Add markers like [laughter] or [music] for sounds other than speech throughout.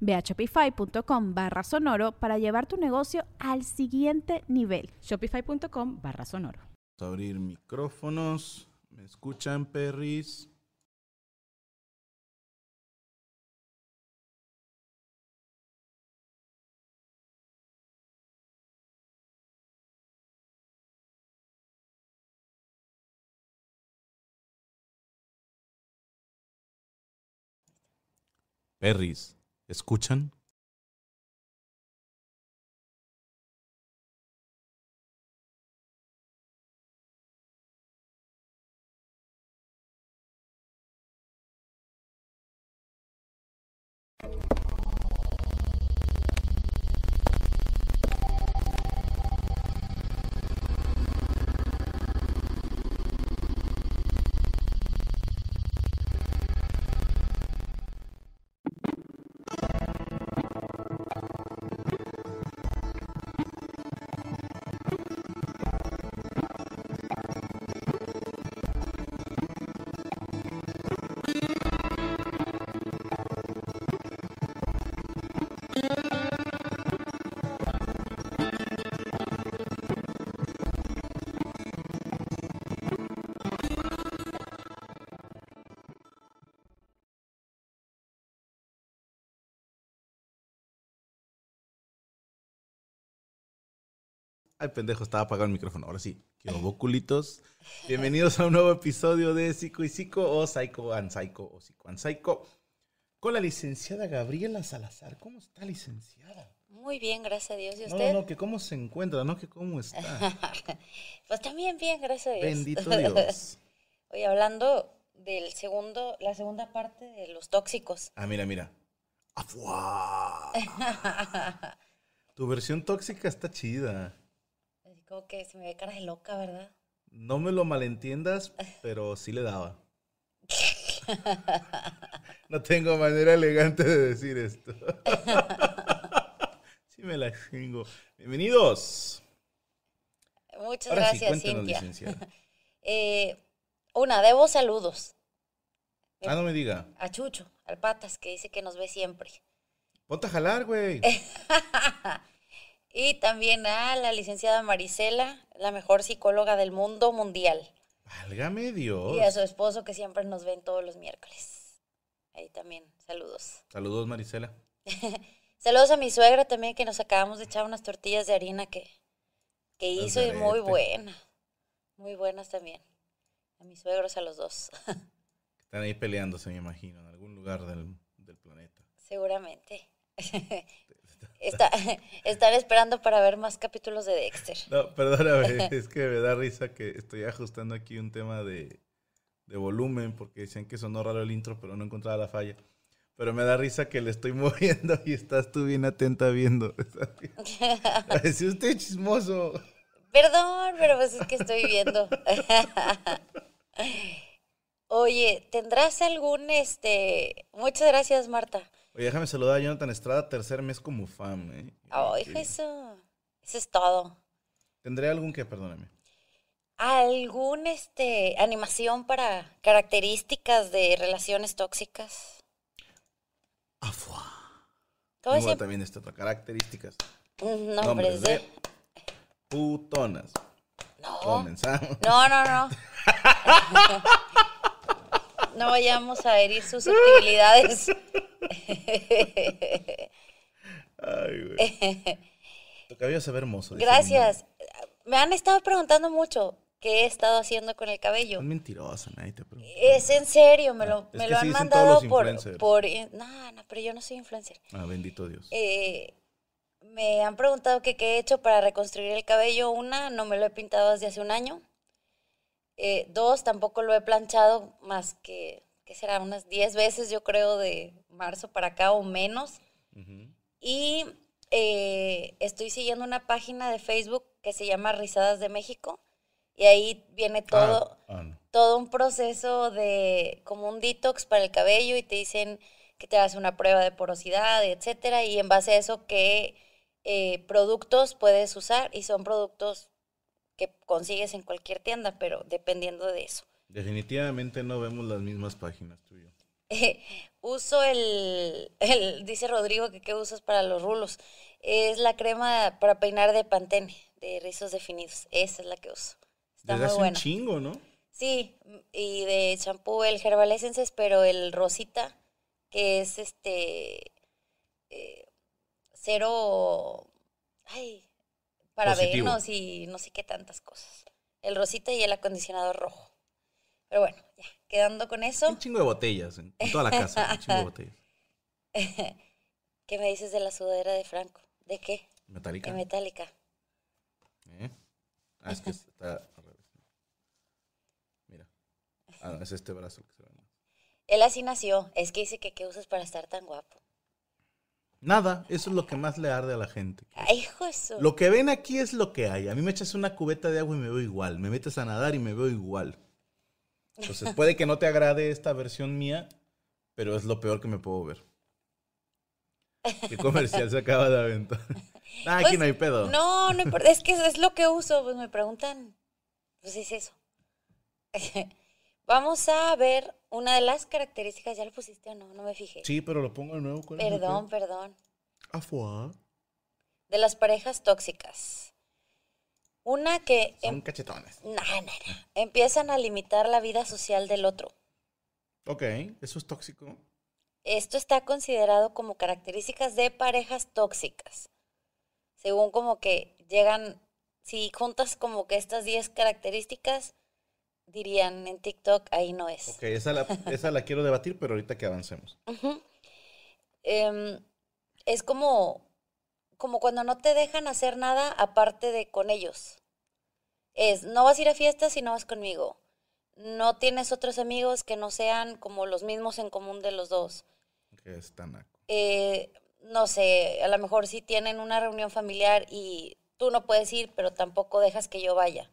Ve a shopify.com barra sonoro para llevar tu negocio al siguiente nivel. Shopify.com barra sonoro. Vamos a abrir micrófonos. ¿Me escuchan, perris? Perris, ¿escuchan? Ay, pendejo, estaba apagado el micrófono. Ahora sí. ¿Qué hubo, culitos? Bienvenidos a un nuevo episodio de Psico y Psico o Psycho and Psycho o Psico and Psycho con la licenciada Gabriela Salazar. ¿Cómo está, licenciada? Muy bien, gracias a Dios. ¿Y No, usted? no, que cómo se encuentra, no que cómo está. [laughs] pues también bien, gracias a Dios. Bendito [laughs] Dios. Oye, hablando del segundo, la segunda parte de los tóxicos. Ah, mira, mira. [laughs] ¡Afuá! Tu versión tóxica está chida. Como que se me ve cara de loca, ¿verdad? No me lo malentiendas, pero sí le daba. [laughs] No tengo manera elegante de decir esto. [laughs] Sí me la chingo. Bienvenidos. Muchas Ahora sí, gracias, cuéntanos, Cintia. [laughs] Eh, una, debo saludos Ah, no me diga. a Chucho, al Patas, que dice que nos ve siempre. Ponte a jalar, güey. Y también a la licenciada Marisela, la mejor psicóloga del mundo mundial. Válgame Dios. Y a su esposo, que siempre nos ven todos los miércoles. Ahí también, saludos. Saludos, Marisela. [laughs] Saludos a mi suegra también, que nos acabamos de echar unas tortillas de harina que, que hizo y muy arete. buenas. Muy buenas también. A mis suegros, a los dos. [laughs] Están ahí peleándose, me imagino, en algún lugar del, del planeta. Seguramente. [laughs] Está, [laughs] están esperando para ver más capítulos de Dexter. No, perdóname, [laughs] es que me da risa que estoy ajustando aquí un tema de, de volumen porque decían que sonó raro el intro, pero no encontraba la falla. Pero me da risa que le estoy [laughs] moviendo y estás tú bien atenta viendo. Si usted es chismoso. Perdón, pero pues es que estoy viendo. Oye, ¿tendrás algún, este... Muchas gracias, Marta. Oye, déjame saludar a Jonathan Estrada, tercer mes como fan. ¿eh? Ay, eso. Eso es todo. ¿Tendré algún que, perdóname? ¿Algún, este, animación para características de relaciones tóxicas? Afua. También esta otra características. Mm, Nombres Nombres de de... putonas. No, Comenzamos. no, no, no. [laughs] No vayamos a herir susceptibilidades. Ay, güey. Tu cabello se ve hermoso. dice Gracias. Me han estado preguntando mucho. qué he estado haciendo con el cabello. Es mentirosa, nadie te pregunta. Es en serio, me lo, Ah, es me lo han mandado por... por no, no, pero yo no soy influencer. Ah, bendito Dios. Eh, me han preguntado que qué he hecho para reconstruir el cabello. Una, no me lo he pintado desde hace un año. Eh, dos, tampoco lo he planchado más que, ¿qué será? Unas 10 veces, yo creo, de marzo para acá o menos. Y eh, estoy siguiendo una página de Facebook que se llama Rizadas de México. Y ahí viene todo, Ah, ah, no. todo un proceso de como un detox para el cabello y te dicen que te hagas una prueba de porosidad, etcétera, y en base a eso qué eh, productos puedes usar y son productos que consigues en cualquier tienda, pero dependiendo de eso. Definitivamente no vemos las mismas páginas tú y yo. [laughs] uso el, el, dice Rodrigo que qué usas para los rulos. Es la crema para peinar de Pantene, de rizos definidos. Esa es la que uso. Está Desde muy hace un buena. chingo, ¿no? Sí, y de champú el Herbal Essences, pero el Rosita, que es este eh, cero, ay, parabenos y no sé qué tantas cosas. El Rosita y el acondicionador rojo. Pero bueno, ya, quedando con eso, Un chingo de botellas en, toda la casa. Un chingo de botellas. [laughs] ¿qué me dices de la sudadera de Franco? ¿De qué? Metálica. De metálica. ¿Eh? Ah, es que está al revés. Mira. Ah, no, es este brazo que se ve. más. Él así nació. Es que dice que qué usas para estar tan guapo. Nada, eso es lo que más le arde a la gente. Ay, su- Lo que ven aquí es lo que hay. A mí me echas una cubeta de agua y me veo igual. Me metes a nadar y me veo igual. Entonces puede que no te agrade esta versión mía, pero es lo peor que me puedo ver. ¿Qué comercial se acaba de aventar? Ah, [laughs] aquí Pues, no hay pedo. No, no importa. Es que es lo que uso. Pues me preguntan. Pues es eso. [laughs] Vamos a ver una de las características. ¿Ya lo pusiste o no? No me fijé. Sí, pero lo pongo de nuevo. ¿cuál es el Perdón, perdón. Afuá. De las parejas tóxicas. Una que Son em- cachetones. no, no, no. empiezan a limitar la vida social del otro. Ok, eso es tóxico. Esto está considerado como características de parejas tóxicas. Según como que llegan, si juntas como que estas 10 características, dirían en TikTok, ahí no es. Ok, esa la, [laughs] esa la quiero debatir, pero ahorita que avancemos. Em, es como, como cuando no te dejan hacer nada aparte de con ellos. Es, no vas a ir a fiestas si no vas conmigo. No tienes otros amigos que no sean como los mismos en común de los dos. Que es tanaco. eh, no sé, a lo mejor sí tienen una reunión familiar y tú no puedes ir, pero tampoco dejas que yo vaya.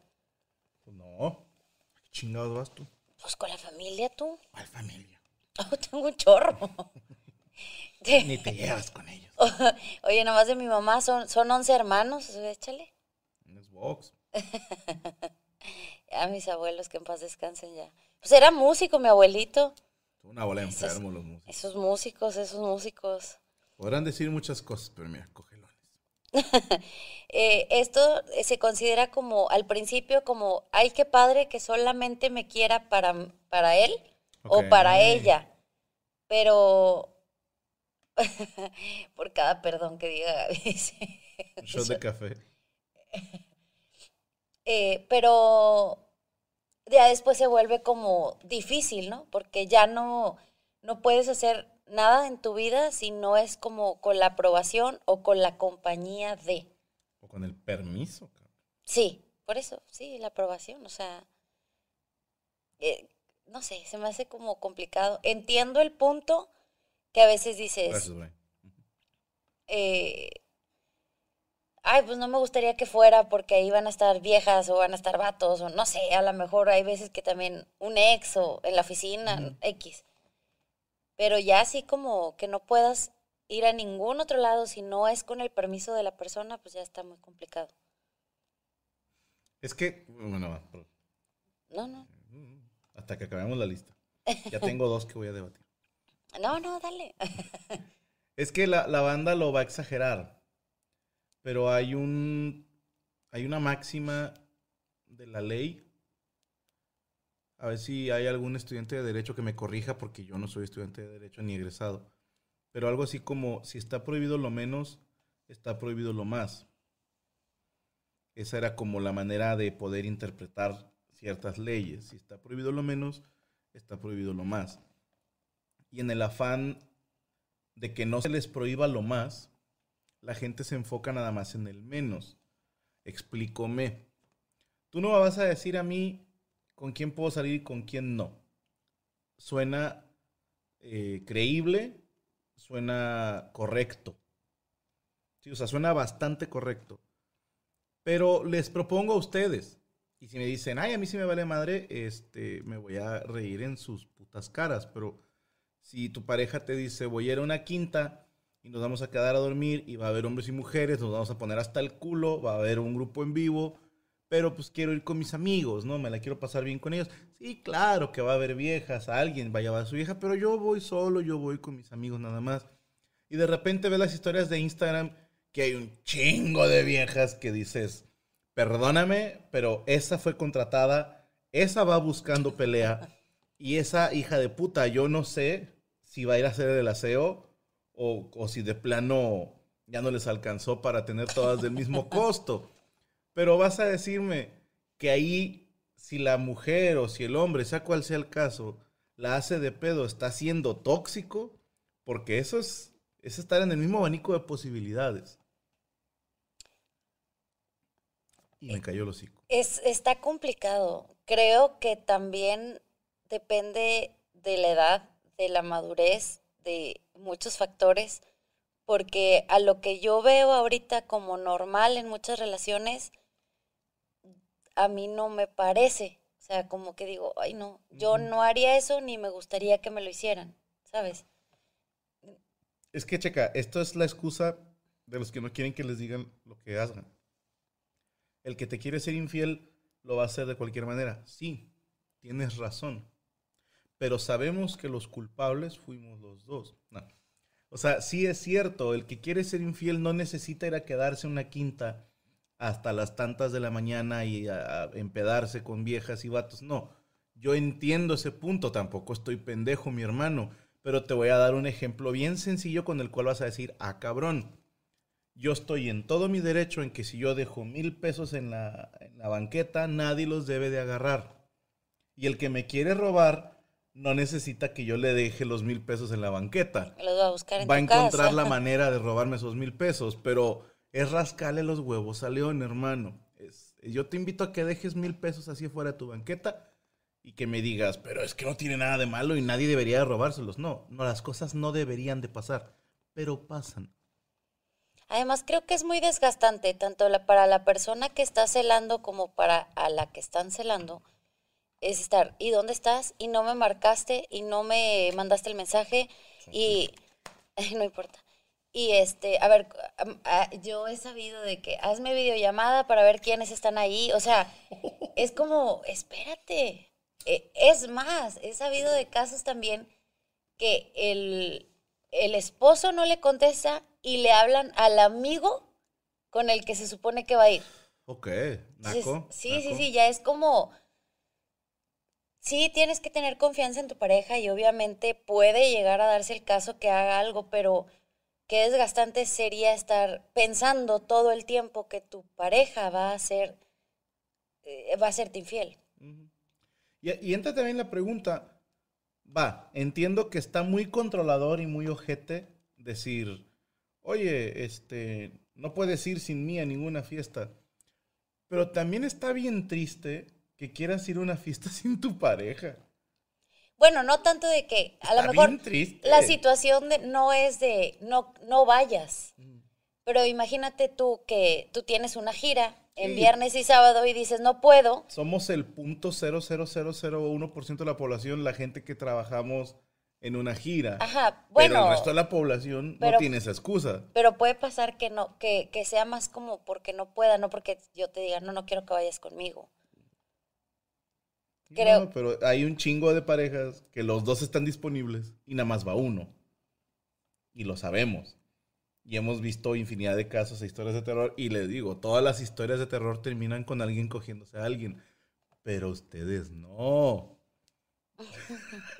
Pues no. ¿A qué chingados vas tú? Pues con la familia tú. ¿Cuál familia? [laughs] Oh, tengo un chorro. [laughs] Ni te llevas con ellos. [laughs] Oye, nomás de mi mamá son, son 11 hermanos, échale. Es box. A mis abuelos que en paz descansen ya. Pues era músico mi abuelito. Una bola de enfermos los músicos. Esos músicos, esos músicos. Podrán decir muchas cosas, pero mira, cogelones. [laughs] Eh, esto eh, se considera como al principio como, ay, qué padre que solamente me quiera para, para él o para ella. Pero [laughs] por cada perdón que diga [laughs] Gaby. shot de café. Eh, pero ya después se vuelve como difícil, ¿no? Porque ya no, no puedes hacer nada en tu vida si no es como con la aprobación o con la compañía de. O con el permiso, cabrón. Sí, por eso, sí, la aprobación, o sea, eh, no sé, se me hace como complicado. Entiendo el punto que a veces dices, Gracias, eh, ay, pues no me gustaría que fuera porque ahí van a estar viejas o van a estar vatos o no sé, a lo mejor hay veces que también un ex o en la oficina. X. Pero ya así como que no puedas ir a ningún otro lado si no es con el permiso de la persona, pues ya está muy complicado. Es que, bueno, No, no, hasta que acabemos la lista. [laughs] Ya tengo dos que voy a debatir. no, no, dale. [laughs] Es que la, la banda lo va a exagerar. Pero hay un. Hay una máxima de la ley. A ver si hay algún estudiante de derecho que me corrija, porque yo no soy estudiante de derecho ni egresado. Pero algo así como: si está prohibido lo menos, está prohibido lo más. Esa era como la manera de poder interpretar ciertas leyes. Si está prohibido lo menos, está prohibido lo más. Y en el afán de que no se les prohíba lo más, la gente se enfoca nada más en el menos. Explícome. Tú no vas a decir a mí con quién puedo salir y con quién no. Suena eh, creíble, suena correcto. Sí, o sea, suena bastante correcto. Pero les propongo a ustedes, y si me dicen, ay, a mí sí me vale madre, este, me voy a reír en sus putas caras. Pero si tu pareja te dice, voy a ir a una quinta y nos vamos a quedar a dormir y va a haber hombres y mujeres, nos vamos a poner hasta el culo, va a haber un grupo en vivo, pero pues quiero ir con mis amigos, ¿no? Me la quiero pasar bien con ellos. Sí, claro que va a haber viejas, alguien va a llevar a su vieja, pero yo voy solo, yo voy con mis amigos nada más. Y de repente ves las historias de Instagram que hay un chingo de viejas que dices, perdóname, pero esa fue contratada, esa va buscando pelea y esa hija de puta, yo no sé si va a ir a hacer el aseo o, o si de plano ya no les alcanzó para tener todas del mismo costo. Pero vas a decirme que ahí, si la mujer o si el hombre, sea cual sea el caso, la hace de pedo, está siendo tóxico, porque eso es, es estar en el mismo abanico de posibilidades. Y me cayó el hocico. Es, está complicado. Creo que también depende de la edad, de la madurez, de muchos factores, porque a lo que yo veo ahorita como normal en muchas relaciones, a mí no me parece. O sea, como que digo, ay no, yo no haría eso ni me gustaría que me lo hicieran, ¿sabes? Es que, checa, esto es la excusa de los que no quieren que les digan lo que hagan. El que te quiere ser infiel lo va a hacer de cualquier manera. Sí, tienes razón. Pero sabemos que los culpables fuimos los dos. No. O sea, sí es cierto, el que quiere ser infiel no necesita ir a quedarse en una quinta hasta las tantas de la mañana y a, a empedarse con viejas y vatos. No, yo entiendo ese punto, tampoco estoy pendejo, mi hermano, pero te voy a dar un ejemplo bien sencillo con el cual vas a decir, ah, cabrón, yo estoy en todo mi derecho en que si yo dejo mil pesos en la, en la banqueta, nadie los debe de agarrar. Y el que me quiere robar no necesita que yo le deje los mil pesos en la banqueta. Los va a buscar en Va a encontrar casa. la [laughs] manera de robarme esos mil pesos, pero es rascarle los huevos a León, hermano. Es- yo te invito a que dejes mil pesos así fuera de tu banqueta y que me digas, pero es que no tiene nada de malo y nadie debería de robárselos. No, no, las cosas no deberían de pasar, pero pasan. Además, creo que es muy desgastante, tanto la- para la persona que está celando como para a la que están celando. Es estar, ¿y dónde estás? Y no me marcaste, y no me mandaste el mensaje, y [laughs] no importa. Y este, a ver, yo he sabido de que hazme videollamada para ver quiénes están ahí. O sea, [laughs] es como, espérate. Eh, Es más, he sabido de casos también que el, el esposo no le contesta y le hablan al amigo con el que se supone que va a ir. Ok, naco. sí, sí, naco. sí, ya es como... Sí, tienes que tener confianza en tu pareja y obviamente puede llegar a darse el caso que haga algo, pero qué desgastante sería estar pensando todo el tiempo que tu pareja va a ser, eh, va a serte infiel. Y, y entra también la pregunta, va, entiendo que está muy controlador y muy ojete decir, oye, este, no puedes ir sin mí a ninguna fiesta. Pero también está bien triste que quieras ir a una fiesta [laughs] sin tu pareja. Bueno, no tanto de que a lo mejor triste. la situación de, no es de no, no vayas, pero imagínate tú que tú tienes una gira en Sí. viernes y sábado y dices no puedo. Somos el punto 00001% de la población, la gente que trabajamos en una gira. Ajá, pero bueno. el resto de la población no pero- tiene esa excusa. Pero puede pasar que no, que, que sea más como porque no pueda, no porque yo te diga, no, no quiero que vayas conmigo. Creo- No, pero hay un chingo de parejas que los dos están disponibles y nada más va uno. Y lo sabemos. Y hemos visto infinidad de casos e historias de terror. Y les digo, todas las historias de terror terminan con alguien cogiéndose a alguien. Pero ustedes no. [laughs]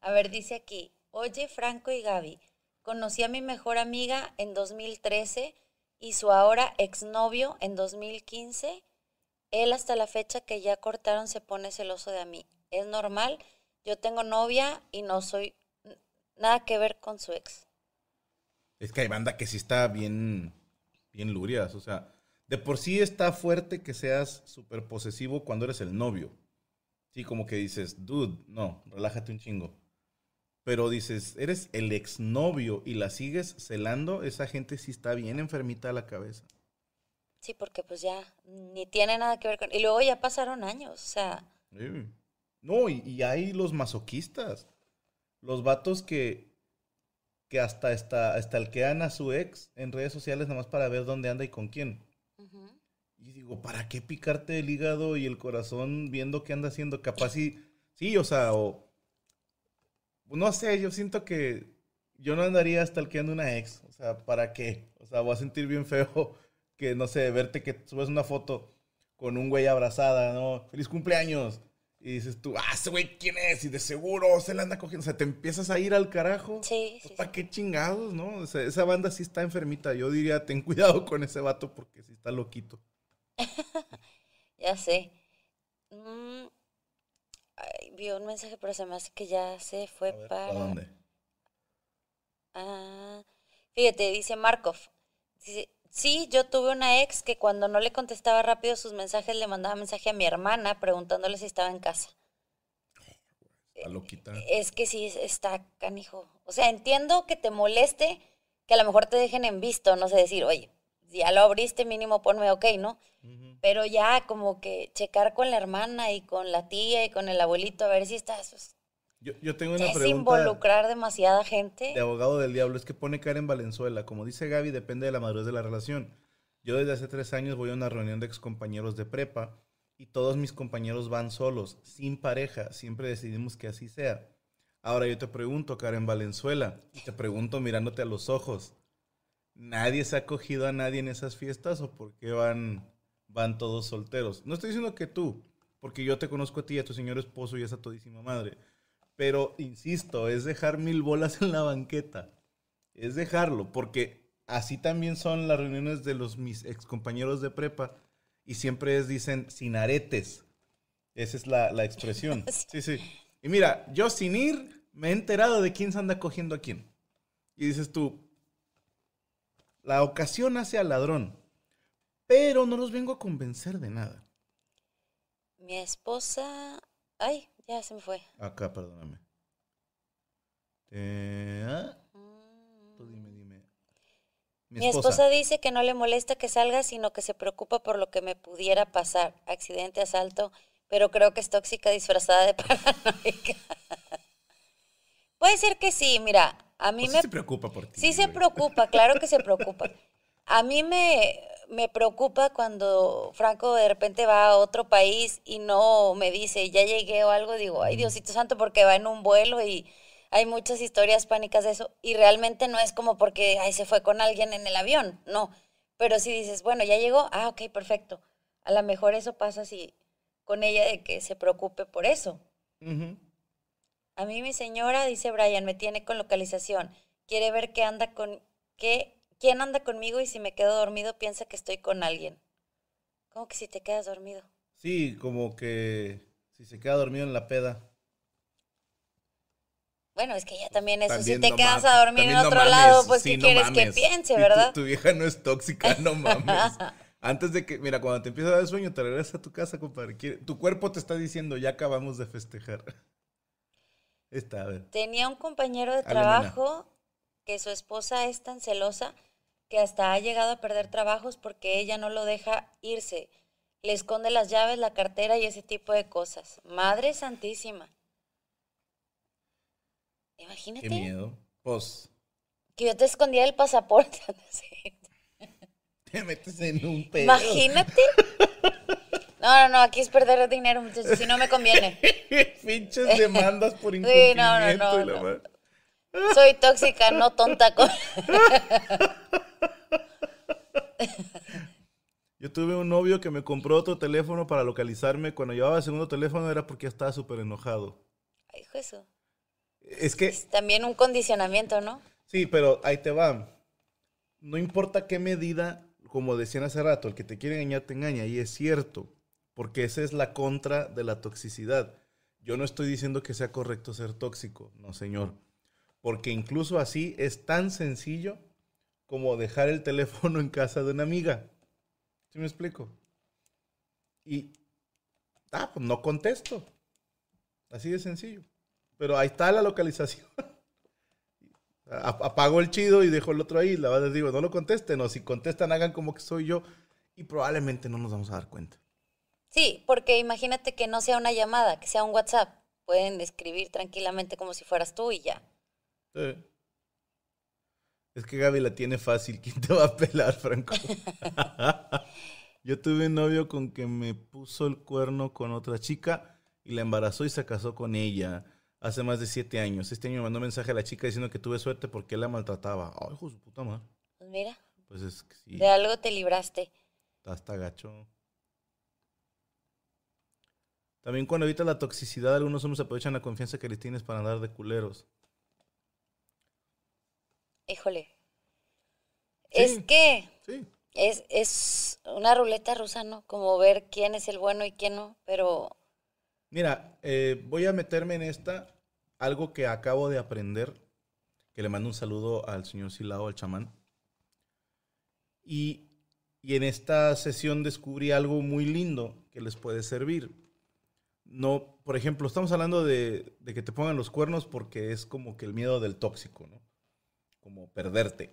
A ver, dice aquí, oye Franco y Gaby, conocí a mi mejor amiga en 2013 y su ahora exnovio en 2015 Él hasta la fecha que ya cortaron se pone celoso de mí. Es normal, yo tengo novia y no soy nada que ver con su ex. Es que hay banda que sí está bien, bien. O sea, de por sí está fuerte que seas súper posesivo cuando eres el novio. Sí, como que dices, dude, no, relájate un chingo. Pero dices, eres el exnovio y la sigues celando, esa gente sí está bien enfermita a la cabeza. Sí, porque pues ya ni tiene nada que ver con... Y luego ya pasaron años, o sea... Sí. No, y, y hay los masoquistas. Los vatos que, que hasta, hasta, hasta alquean a su ex en redes sociales nada más para ver dónde anda y con quién. Y digo, ¿para qué picarte el hígado y el corazón viendo qué anda haciendo? Capaz sí, sí, o sea, o... No sé, yo siento que yo no andaría hasta alqueando una ex. O sea, ¿para qué? O sea, voy a sentir bien feo que, no sé, verte que subes una foto con un güey abrazada, ¿no? ¡Feliz cumpleaños! Y dices tú, ah, ese güey, ¿quién es? Y de seguro se la anda cogiendo. O sea, te empiezas a ir al carajo. Sí, Pues, sí, ¿Para sí. qué chingados, no? O sea, esa banda sí está enfermita. Yo diría, ten cuidado [laughs] con ese vato porque sí está loquito. [laughs] Ya sé. Mm, ay, vi un mensaje, pero se me hace que ya se fue ver, para... ¿Para dónde? Ah, fíjate, dice Markov. Dice, sí, yo tuve una ex que cuando no le contestaba rápido sus mensajes le mandaba mensaje a mi hermana preguntándole si estaba en casa. Está loquita. Es que sí, es- está canijo. O sea, entiendo que te moleste, que a lo mejor te dejen en visto, no sé, decir, oye, ya lo abriste, mínimo ponme ok, ¿no? Pero ya como que checar con la hermana y con la tía y con el abuelito a ver si estás... pues, Yo, yo tengo una es pregunta involucrar demasiada gente. de abogado del diablo. Es que pone Karen Valenzuela. Como dice Gaby, depende de la madurez de la relación. Yo desde hace tres años voy a una reunión de excompañeros de prepa y todos mis compañeros van solos, sin pareja. Siempre decidimos que así sea. Ahora yo te pregunto, Karen Valenzuela, y te pregunto mirándote a los ojos. ¿Nadie se ha cogido a nadie en esas fiestas o por qué van, van todos solteros? No estoy diciendo que tú, porque yo te conozco a ti y a tu señor esposo y a esa todísima madre. Pero, insisto, es dejar mil bolas en la banqueta. Es dejarlo, porque así también son las reuniones de los mis ex compañeros de prepa y siempre es, dicen, sin aretes. Esa es la, la expresión. [laughs] Sí, sí. Y mira, yo sin ir me he enterado de quién se anda cogiendo a quién. Y dices tú, la ocasión hace al ladrón, pero no los vengo a convencer de nada. Mi esposa... Ay, ya se me fue. Acá, perdóname. Eh, ah, Mm. tú dime, dime. Mi esposa dice que no le molesta que salga, sino que se preocupa por lo que me pudiera pasar. Accidente, asalto, pero creo que es tóxica disfrazada de [laughs] paranoica. Puede ser que sí, mira, a mí Pues sí me... se preocupa por ti. Sí se preocupa, claro que se preocupa. A mí me, me preocupa cuando Franco de repente va a otro país y no me dice, ya llegué o algo, digo, ay Diosito Santo, porque va en un vuelo y hay muchas historias pánicas de eso. Y realmente no es como porque, ay, se fue con alguien en el avión, no. Pero si dices, bueno, ya llegó, ah, ok, perfecto. A lo mejor eso pasa si con ella de que se preocupe por eso. A mí mi señora, dice Brian, me tiene con localización. Quiere ver qué anda con qué, quién anda conmigo y si me quedo dormido piensa que estoy con alguien. ¿Cómo que si te quedas dormido? Sí, como que si se queda dormido en la peda. Bueno, es que ya también eso, También si te no quedas a dormir en no otro mames, lado, pues sí, ¿qué no quieres que piense, [laughs] tu- verdad? Tu, vieja no es tóxica, [laughs] no mames. Antes de que, mira, cuando te empieza a dar sueño, te regresas a tu casa, compadre. Quiere- Tu cuerpo te está diciendo, ya acabamos de festejar. [laughs] Esta, a ver. Tenía un compañero de Alemana. trabajo que su esposa es tan celosa que hasta ha llegado a perder trabajos porque ella no lo deja irse. Le esconde las llaves, la cartera y ese tipo de cosas. Madre santísima. Imagínate Qué miedo. Pues, que yo te escondía el pasaporte. [laughs] Sí. te metes en un pedo. Imagínate. [laughs] No, no, no, aquí es perder dinero, muchachos, si no me conviene. [laughs] Pinches demandas por Sí, incumplimiento no, no, no, no. Soy tóxica, no tonta. con- Yo tuve un novio que me compró otro teléfono para localizarme. Cuando llevaba el segundo teléfono era porque estaba súper enojado. Ay, su- Es que, Es también un condicionamiento, ¿no? sí, pero ahí te va. No importa qué medida, como decían hace rato, el que te quiere engañar te engaña, y es cierto. porque esa es la contra de la toxicidad. Yo no estoy diciendo que sea correcto ser tóxico, no señor, porque incluso así es tan sencillo como dejar el [laughs] teléfono en casa de una amiga. ¿Sí me explico? Y, ah, pues no contesto. Así de sencillo. Pero ahí está la localización. [laughs] Apago el chido y dejo el otro ahí. La verdad digo, no lo contesten. O si contestan, hagan como que soy yo. Y probablemente no nos vamos a dar cuenta. Sí, porque imagínate que no sea una llamada, que sea un WhatsApp. Pueden escribir tranquilamente como si fueras tú y ya. Sí. Es que Gaby la tiene fácil. ¿Quién te va a pelar, Franco? [laughs] Yo tuve un novio con que me puso el cuerno con otra chica y la embarazó y se casó con ella hace más de siete años. Este año me mandó un mensaje a la chica diciendo que tuve suerte porque él la maltrataba. Ay, hijo de su puta madre. Pues mira. Pues es que sí. De algo te libraste. Hasta gacho. También cuando evita la toxicidad, algunos hombres aprovechan la confianza que les tienes para andar de culeros. Híjole. Es que Sí. es, es una ruleta rusa, ¿no? Como ver quién es el bueno y quién no, pero Mira, eh, voy a meterme en esta, algo que acabo de aprender, que le mando un saludo al señor Silao, al chamán. Y, y en esta sesión descubrí algo muy lindo que les puede servir. No, por ejemplo, estamos hablando de, de que te pongan los cuernos porque es como que el miedo del tóxico, ¿no? Como perderte.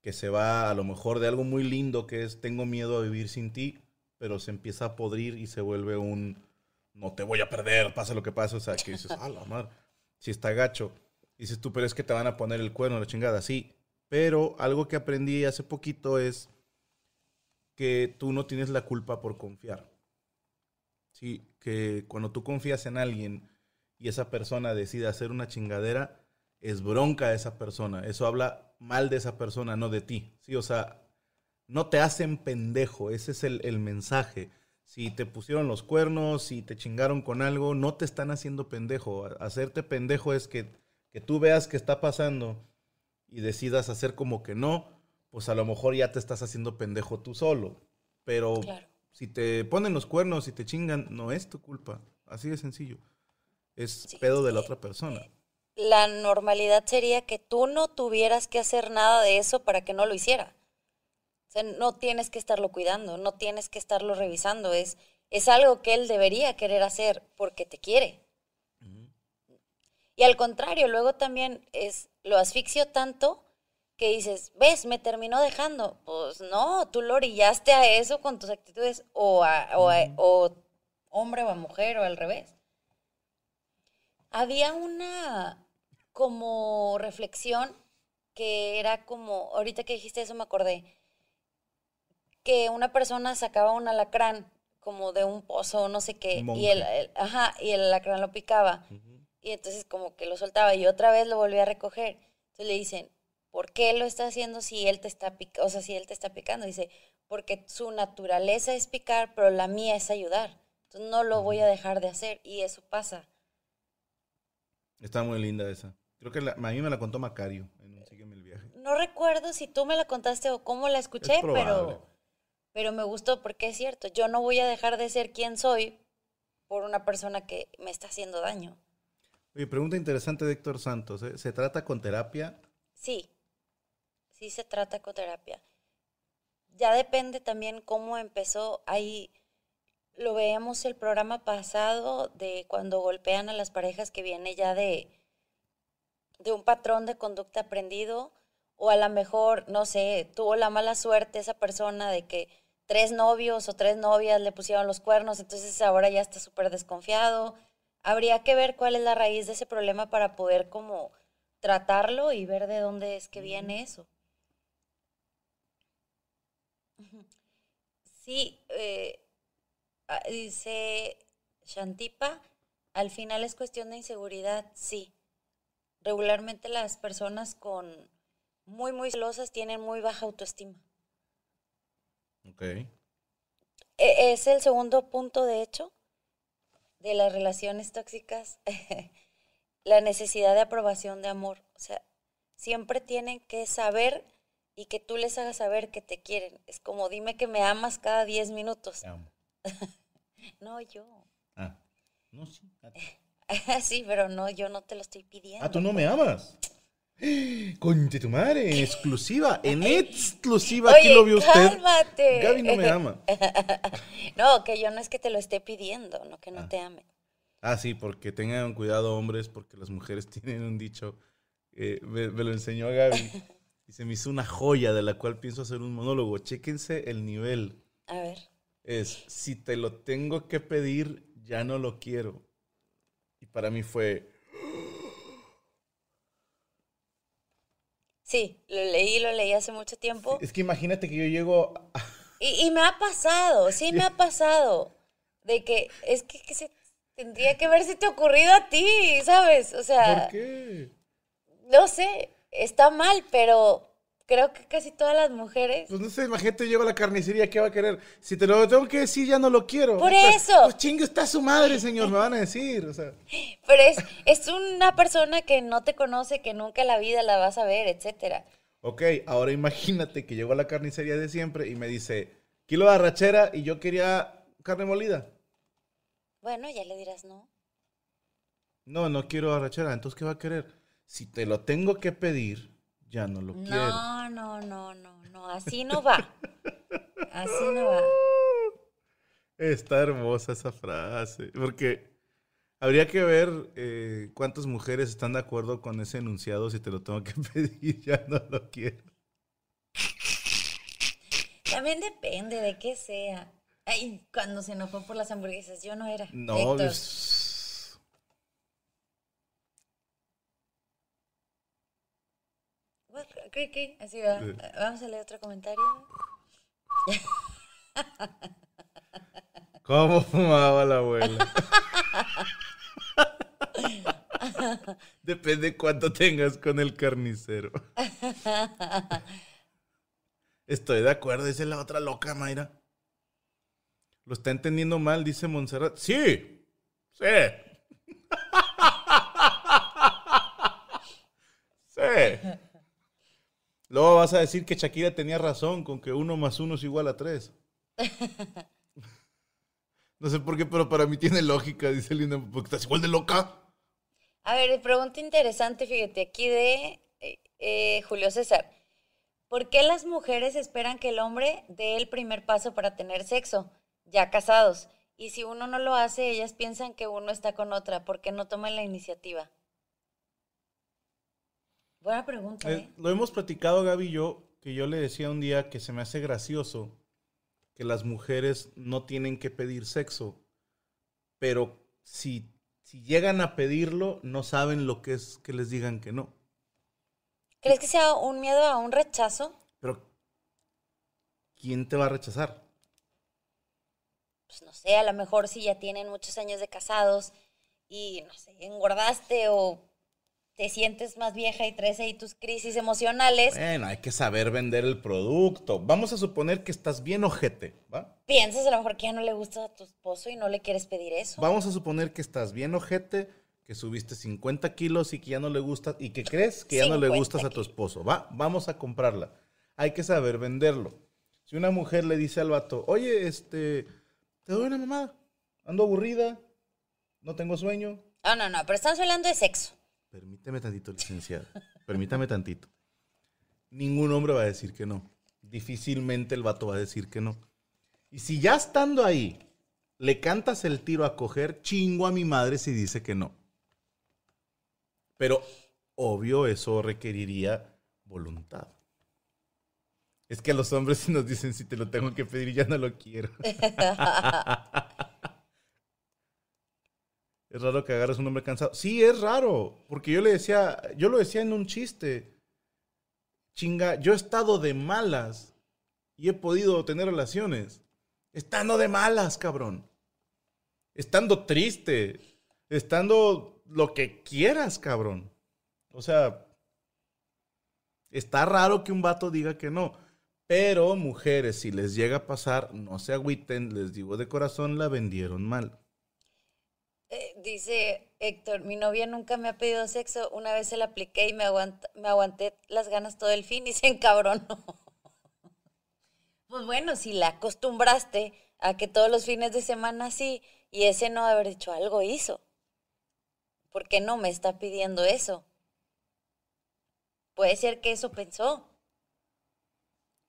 Que se va a lo mejor de algo muy lindo que es tengo miedo a vivir sin ti, pero se empieza a podrir y se vuelve un no te voy a perder, pase lo que pase. O sea, que dices, [laughs] ah, la madre, si está gacho. Dices tú, pero es que te van a poner el cuerno, la chingada, sí. Pero algo que aprendí hace poquito es que tú no tienes la culpa por confiar. Sí, que cuando tú confías en alguien y esa persona decide hacer una chingadera, es bronca de esa persona. Eso habla mal de esa persona, no de ti. Sí, o sea, no te hacen pendejo, ese es el, el mensaje. Si te pusieron los cuernos, si te chingaron con algo, no te están haciendo pendejo. Hacerte pendejo es que, que tú veas qué está pasando y decidas hacer como que no, pues a lo mejor ya te estás haciendo pendejo tú solo. Pero Claro. si te ponen los cuernos y te chingan, no es tu culpa. Así de sencillo. Es Sí, pedo de la otra persona. La normalidad sería que tú no tuvieras que hacer nada de eso para que no lo hiciera. O sea, no tienes que estarlo cuidando, no tienes que estarlo revisando, es, es algo que él debería querer hacer porque te quiere. Y al contrario, luego también es, lo asfixio tanto que dices, ves, me terminó dejando. Pues no, tú lo orillaste a eso con tus actitudes o, a- o, a- o hombre o a mujer o al revés. Había una como reflexión que era como, ahorita que dijiste eso me acordé, que una persona sacaba un alacrán como de un pozo o no sé qué, y el, el- ajá, y el alacrán lo picaba. Y entonces como que lo soltaba y otra vez lo volvía a recoger. Entonces le dicen, ¿por qué lo está haciendo si él te está picando? O sea, si él te está picando. Dice, porque su naturaleza es picar, pero la mía es ayudar. Entonces no lo voy a dejar de hacer y eso pasa. Está muy linda esa. Creo que la- a mí me la contó Macario en un Sígueme el viaje. No recuerdo si tú me la contaste o cómo la escuché, pero, pero me gustó porque es cierto. Yo no voy a dejar de ser quien soy por una persona que me está haciendo daño. Oye, pregunta interesante de Héctor Santos. ¿eh? ¿Se trata con terapia? Sí, sí se trata con terapia. Ya depende también cómo empezó. Ahí lo veíamos el programa pasado de cuando golpean a las parejas que viene ya de, de un patrón de conducta aprendido o a lo mejor, no sé, tuvo la mala suerte esa persona de que tres novios o tres novias le pusieron los cuernos, entonces ahora ya está súper desconfiado. Habría que ver cuál es la raíz de ese problema para poder como tratarlo y ver de dónde es que viene eso. [laughs] Sí, eh, ah, dice Shantipa, al final es cuestión de inseguridad, sí. Regularmente las personas con muy, muy celosas tienen muy baja autoestima. Ok. E- Es el segundo punto, de hecho, de las relaciones tóxicas, [laughs] la necesidad de aprobación de amor. O sea, siempre tienen que saber y que tú les hagas saber que te quieren. Es como dime que me amas cada 10 minutos. Te amo. [laughs] No, yo. Ah, no, sí. a ti. [laughs] sí, pero no, yo no te lo estoy pidiendo. Ah, tú no me amas. [gasps] Conche tu madre, [laughs] exclusiva, en exclusiva, aquí Oye, lo vio usted. cálmate. Gaby no me ama. [laughs] No, que yo no es que te lo esté pidiendo, no que no Ah. te ame. Ah, sí, porque tengan cuidado hombres, porque las mujeres tienen un dicho, eh, me, me lo enseñó Gaby, y se me hizo una joya de la cual pienso hacer un monólogo. Chéquense el nivel. A ver. Es, si te lo tengo que pedir, ya no lo quiero. Y para mí fue, Sí, lo leí, lo leí hace mucho tiempo. es que imagínate que yo llego, a- Y, y me ha pasado, sí me ha [laughs] pasado. De que es que, que se tendría que ver si te ha ocurrido a ti, ¿sabes? O sea, ¿por qué? no sé, está mal, pero creo que casi todas las mujeres. Pues no sé, imagínate, llego a la carnicería, ¿qué va a querer? Si te lo tengo que decir, ya no lo quiero. Por eso. Pues chingue está su madre, señor, me van a decir. O sea, [laughs] Pero es, es una persona que no te conoce, que nunca en la vida la vas a ver, etcétera. ok, ahora imagínate que llego a la carnicería de siempre y me dice, kilo de arrachera y yo quería carne molida. Bueno, ya le dirás no. No, no quiero arrachera, entonces ¿qué va a querer? Si te lo tengo que pedir, ya no lo quiero. No, no, no, no, no, así no va. Así no va. Está hermosa esa frase, porque habría que ver eh, cuántas mujeres están de acuerdo con ese enunciado, si te lo tengo que [laughs] pedir, ya no lo quiero. También depende de qué sea. Ay, cuando se enojó por las hamburguesas, yo no era. No, Héctor. es- What? Cri, cri, Así va. Sí. Vamos a leer otro comentario. ¿Cómo fumaba la abuela? Depende cuánto tengas con el carnicero. Estoy de acuerdo, esa es la otra loca, Mayra. Lo está entendiendo mal, dice Montserrat. Sí, sí. Sí. Luego vas a decir que Shakira tenía razón con que uno más uno es igual a tres. [laughs] No sé por qué, pero para mí tiene lógica, dice Linda, porque estás igual de loca. A ver, pregunta interesante, fíjate, aquí de eh, eh, Julio César. ¿Por qué las mujeres esperan que el hombre dé el primer paso para tener sexo, ya casados? Y si uno no lo hace, ellas piensan que uno está con otra. ¿Por qué no toman la iniciativa? Buena pregunta, Eh, ¿eh? lo hemos platicado Gaby y yo, que yo le decía un día que se me hace gracioso que las mujeres no tienen que pedir sexo, pero si, si llegan a pedirlo, no saben lo que es que les digan que no. ¿Crees que sea un miedo a un rechazo? Pero, ¿quién te va a rechazar? Pues no sé, a lo mejor si ya tienen muchos años de casados y, no sé, engordaste o te sientes más vieja y traes ahí tus crisis emocionales, Bueno, hay que saber vender el producto. Vamos a suponer que estás bien ojete, ¿va? piensas a lo mejor que ya no le gusta a tu esposo y no le quieres pedir eso. Vamos a suponer que estás bien ojete, que subiste 50 kilos y que ya no le gusta, y que crees que ya no le 50 gustas a tu esposo. Va, vamos a comprarla. Hay que saber venderlo. Si una mujer le dice al vato, oye, este, te doy una mamada, ando aburrida, no tengo sueño. Ah, no, no, pero estamos hablando de sexo. Permíteme tantito, licenciado. Permítame tantito. Ningún hombre va a decir que no. Difícilmente el vato va a decir que no. Y si ya estando ahí, le cantas el tiro a coger, chingo a mi madre si dice que no. Pero obvio eso requeriría voluntad. Es que a los hombres si nos dicen si te lo tengo que pedir ya no lo quiero. [laughs] Es raro que agarres un hombre cansado. Sí, es raro. Porque yo le decía, yo lo decía en un chiste. Chinga, yo he estado de malas y he podido tener relaciones. Estando de malas, cabrón. Estando triste. Estando lo que quieras, cabrón. O sea, está raro que un vato diga que no. Pero mujeres, si les llega a pasar, no se agüiten, les digo de corazón, la vendieron mal. Eh, dice Héctor, mi novia nunca me ha pedido sexo, una vez se la apliqué y me, me aguanté las ganas todo el fin y se encabronó. [laughs] Pues bueno, si la acostumbraste a que todos los fines de semana sí, y ese no haber dicho algo hizo. ¿Por qué no me está pidiendo eso? Puede ser que eso pensó.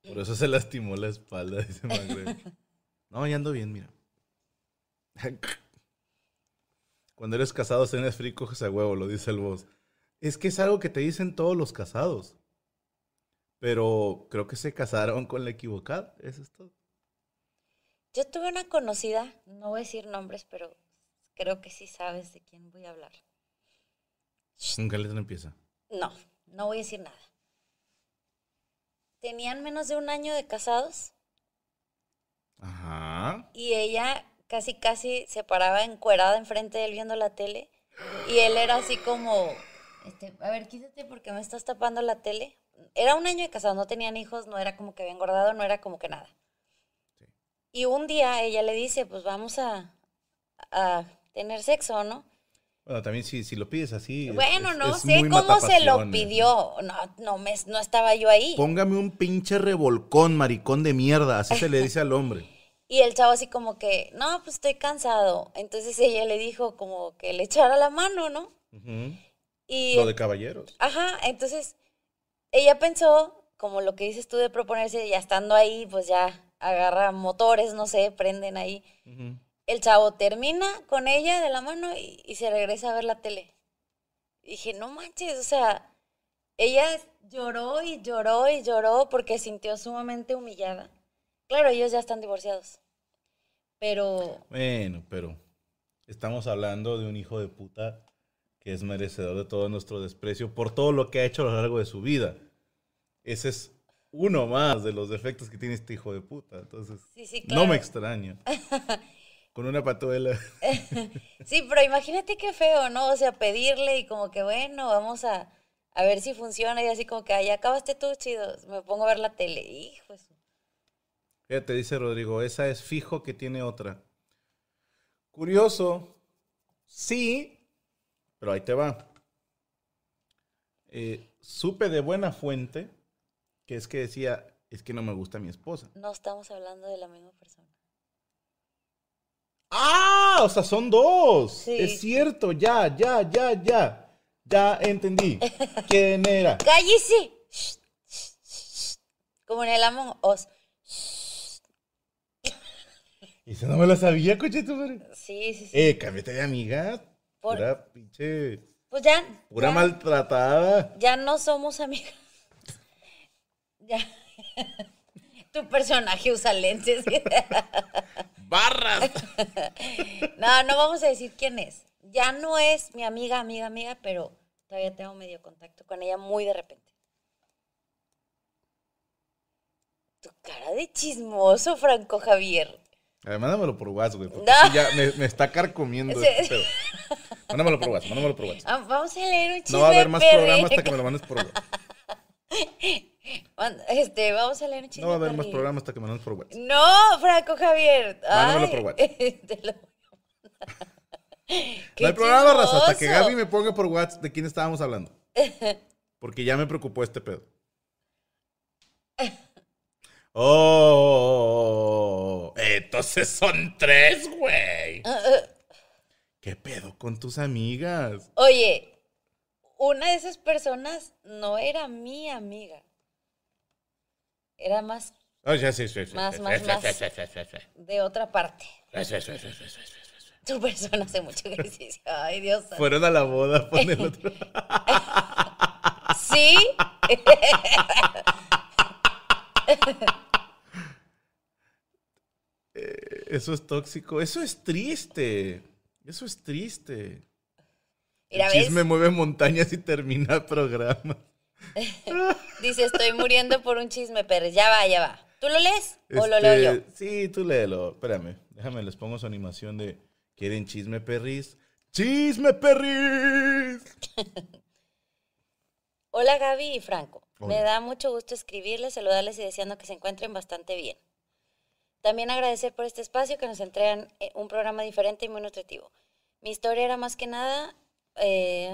Por eso se lastimó la espalda, dice Magre. [laughs] No, ya ando bien, mira. Cuando eres casado, cenas frío, coges a huevo, lo dice el boss. Es que es algo que te dicen todos los casados. Pero creo que se casaron con la equivocada. Eso es todo. Yo tuve una conocida, no voy a decir nombres, pero creo que sí sabes de quién voy a hablar. ¿Con qué letra empieza? No, no voy a decir nada. Tenían menos de un año de casados Ajá. y ella casi casi se paraba encuerada enfrente de él viendo la tele y él era así como, este, a ver, quítate porque me estás tapando la tele. Era un año de casados, no tenían hijos, no era como que había engordado, no era como que nada. Sí. Y un día ella le dice, pues vamos a, a tener sexo, ¿no? Bueno, también si, si lo pides así. Bueno, es- no es sé cómo se lo matapasiones. pidió. No, no, me, no estaba yo ahí. Póngame un pinche revolcón, maricón de mierda. Así se le dice al hombre. Y el chavo así como que, no, pues estoy cansado. Entonces ella le dijo como que le echara la mano, ¿no? Y, Lo de caballeros. ajá, entonces ella pensó, como lo que dices tú de proponerse, ya estando ahí, pues ya agarra motores, no sé, prenden ahí. El chavo termina con ella de la mano y, y se regresa a ver la tele. Y dije, no manches, o sea, ella lloró y lloró y lloró porque sintió sumamente humillada. Claro, ellos ya están divorciados. Pero Bueno, pero estamos hablando de un hijo de puta que es merecedor de todo nuestro desprecio por todo lo que ha hecho a lo largo de su vida. Ese es uno más de los defectos que tiene este hijo de puta. Entonces, sí, sí, no me extraña. [laughs] Con una patuela. [laughs] Sí, pero imagínate qué feo, ¿no? O sea, pedirle y como que, bueno, vamos a, a ver si funciona y así como que, ay, acabaste tú, chido, me pongo a ver la tele. Hijo, Fíjate, dice Rodrigo, esa es fijo que tiene otra. Curioso. Sí, pero ahí te va. Eh, supe de buena fuente que es que decía, es que no me gusta mi esposa. no estamos hablando de la misma persona. Ah, o sea, son dos. Sí. Es cierto, ya, ya, ya, ya. Ya entendí. [laughs] ¿Quién era? ¡Cállese! Como en el Among Us. Y si no me la sabía, coche tu madre. Sí, sí, sí. Eh, cámbiate de amiga. Por- Pura pinche. Pues ya. Pura ya, maltratada. ya no somos amigas. [laughs] Ya. tu personaje usa lentes. [laughs] Barras. no, no vamos a decir quién es. Ya no es mi amiga, amiga, amiga, pero todavía tengo medio contacto con ella muy de repente. Tu cara de chismoso, Franco Javier. Ver, mándamelo por WhatsApp, güey. Porque No. ya me, me está carcomiendo Sí. este pedo. Mándamelo por WhatsApp, mándamelo por WhatsApp. Ah, Vamos a leer un chisme No va a haber más perrín. programas hasta que me lo mandes por WhatsApp. [laughs] Este, vamos a leer un chisme No va a haber más perrín. programas hasta que me lo mandes por WhatsApp. No, Franco Javier. Mándamelo Ay, por [laughs] WhatsApp. te lo voy a mandar. Qué No hay programa, raza, hasta que. Gaby me ponga por WhatsApp de quién estábamos hablando. [laughs] Porque ya me preocupó este pedo. Oh, entonces son tres, güey. Ah, ah. ¿Qué pedo con tus amigas? Oye, una de esas personas no era mi amiga. Era más Ah. Más, más, más. de otra parte. Tu persona hace mucho ejercicio. Ay, Dios. Fueron a la boda, pon el otro. Sí. Eso es tóxico. Eso es triste. Eso es triste. Mira, el ¿ves? chisme mueve montañas y termina [laughs] el programa. [laughs] Dice, estoy muriendo por un chisme, Pérez. Ya va, ya va. ¿Tú lo lees o lo leo yo? Este, Sí, tú léelo. Espérame. Déjame, les pongo su animación de ¿Quieren chisme perris? ¡Chisme perris! [laughs] Hola Gaby y Franco. Me da mucho gusto escribirles, saludarles y deseando que se encuentren bastante bien. También agradecer por este espacio que nos entregan eh, un programa diferente y muy nutritivo. Mi historia era más que nada... eh,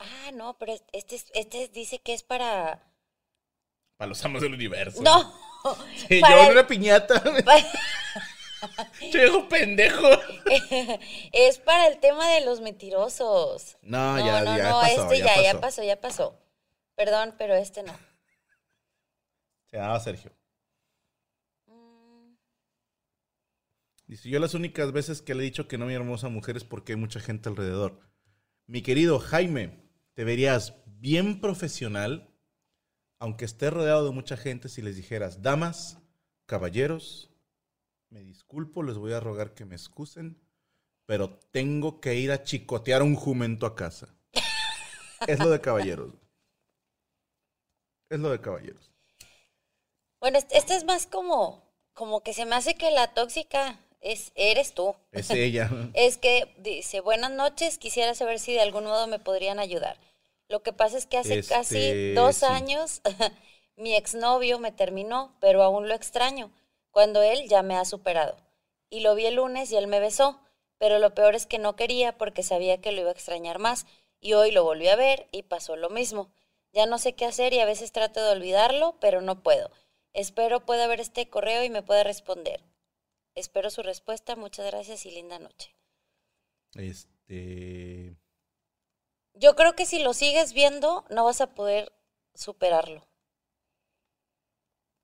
ah, no, pero este, es- este dice que es para... Para los amos del universo. No, [laughs] Sí, Para yo una piñata. [laughs] [laughs] Yo digo pendejo. es para el tema de los mentirosos. No, No, ya, no, ya no, pasó, este ya ya, ya pasó. pasó, ya pasó. Perdón, pero este no. Se llamaba Sergio. Dice, yo las únicas veces que le he dicho que no mi hermosa mujer es porque hay mucha gente alrededor. Mi querido Jaime, te verías bien profesional, aunque estés rodeado de mucha gente, si les dijeras, damas, caballeros, me disculpo, les voy a rogar que me excusen, pero tengo que ir a chicotear un jumento a casa. [laughs] Es lo de caballeros. Es lo de caballeros. Bueno, este, este es más como, como que se me hace que la tóxica es, eres tú. Es [laughs] ella. Es que dice, buenas noches, quisiera saber si de algún modo me podrían ayudar. Lo que pasa es que hace Este, casi dos sí. años [laughs] mi exnovio me terminó, pero aún lo extraño, cuando él ya me ha superado. Y lo vi el lunes y él me besó, pero lo peor es que no quería porque sabía que lo iba a extrañar más. Y hoy lo volví a ver y pasó lo mismo. Ya no sé qué hacer y a veces trato de olvidarlo, pero no puedo. Espero pueda ver este correo y me pueda responder. Espero su respuesta. Muchas gracias y linda noche. Este. Yo creo que si lo sigues viendo, no vas a poder superarlo.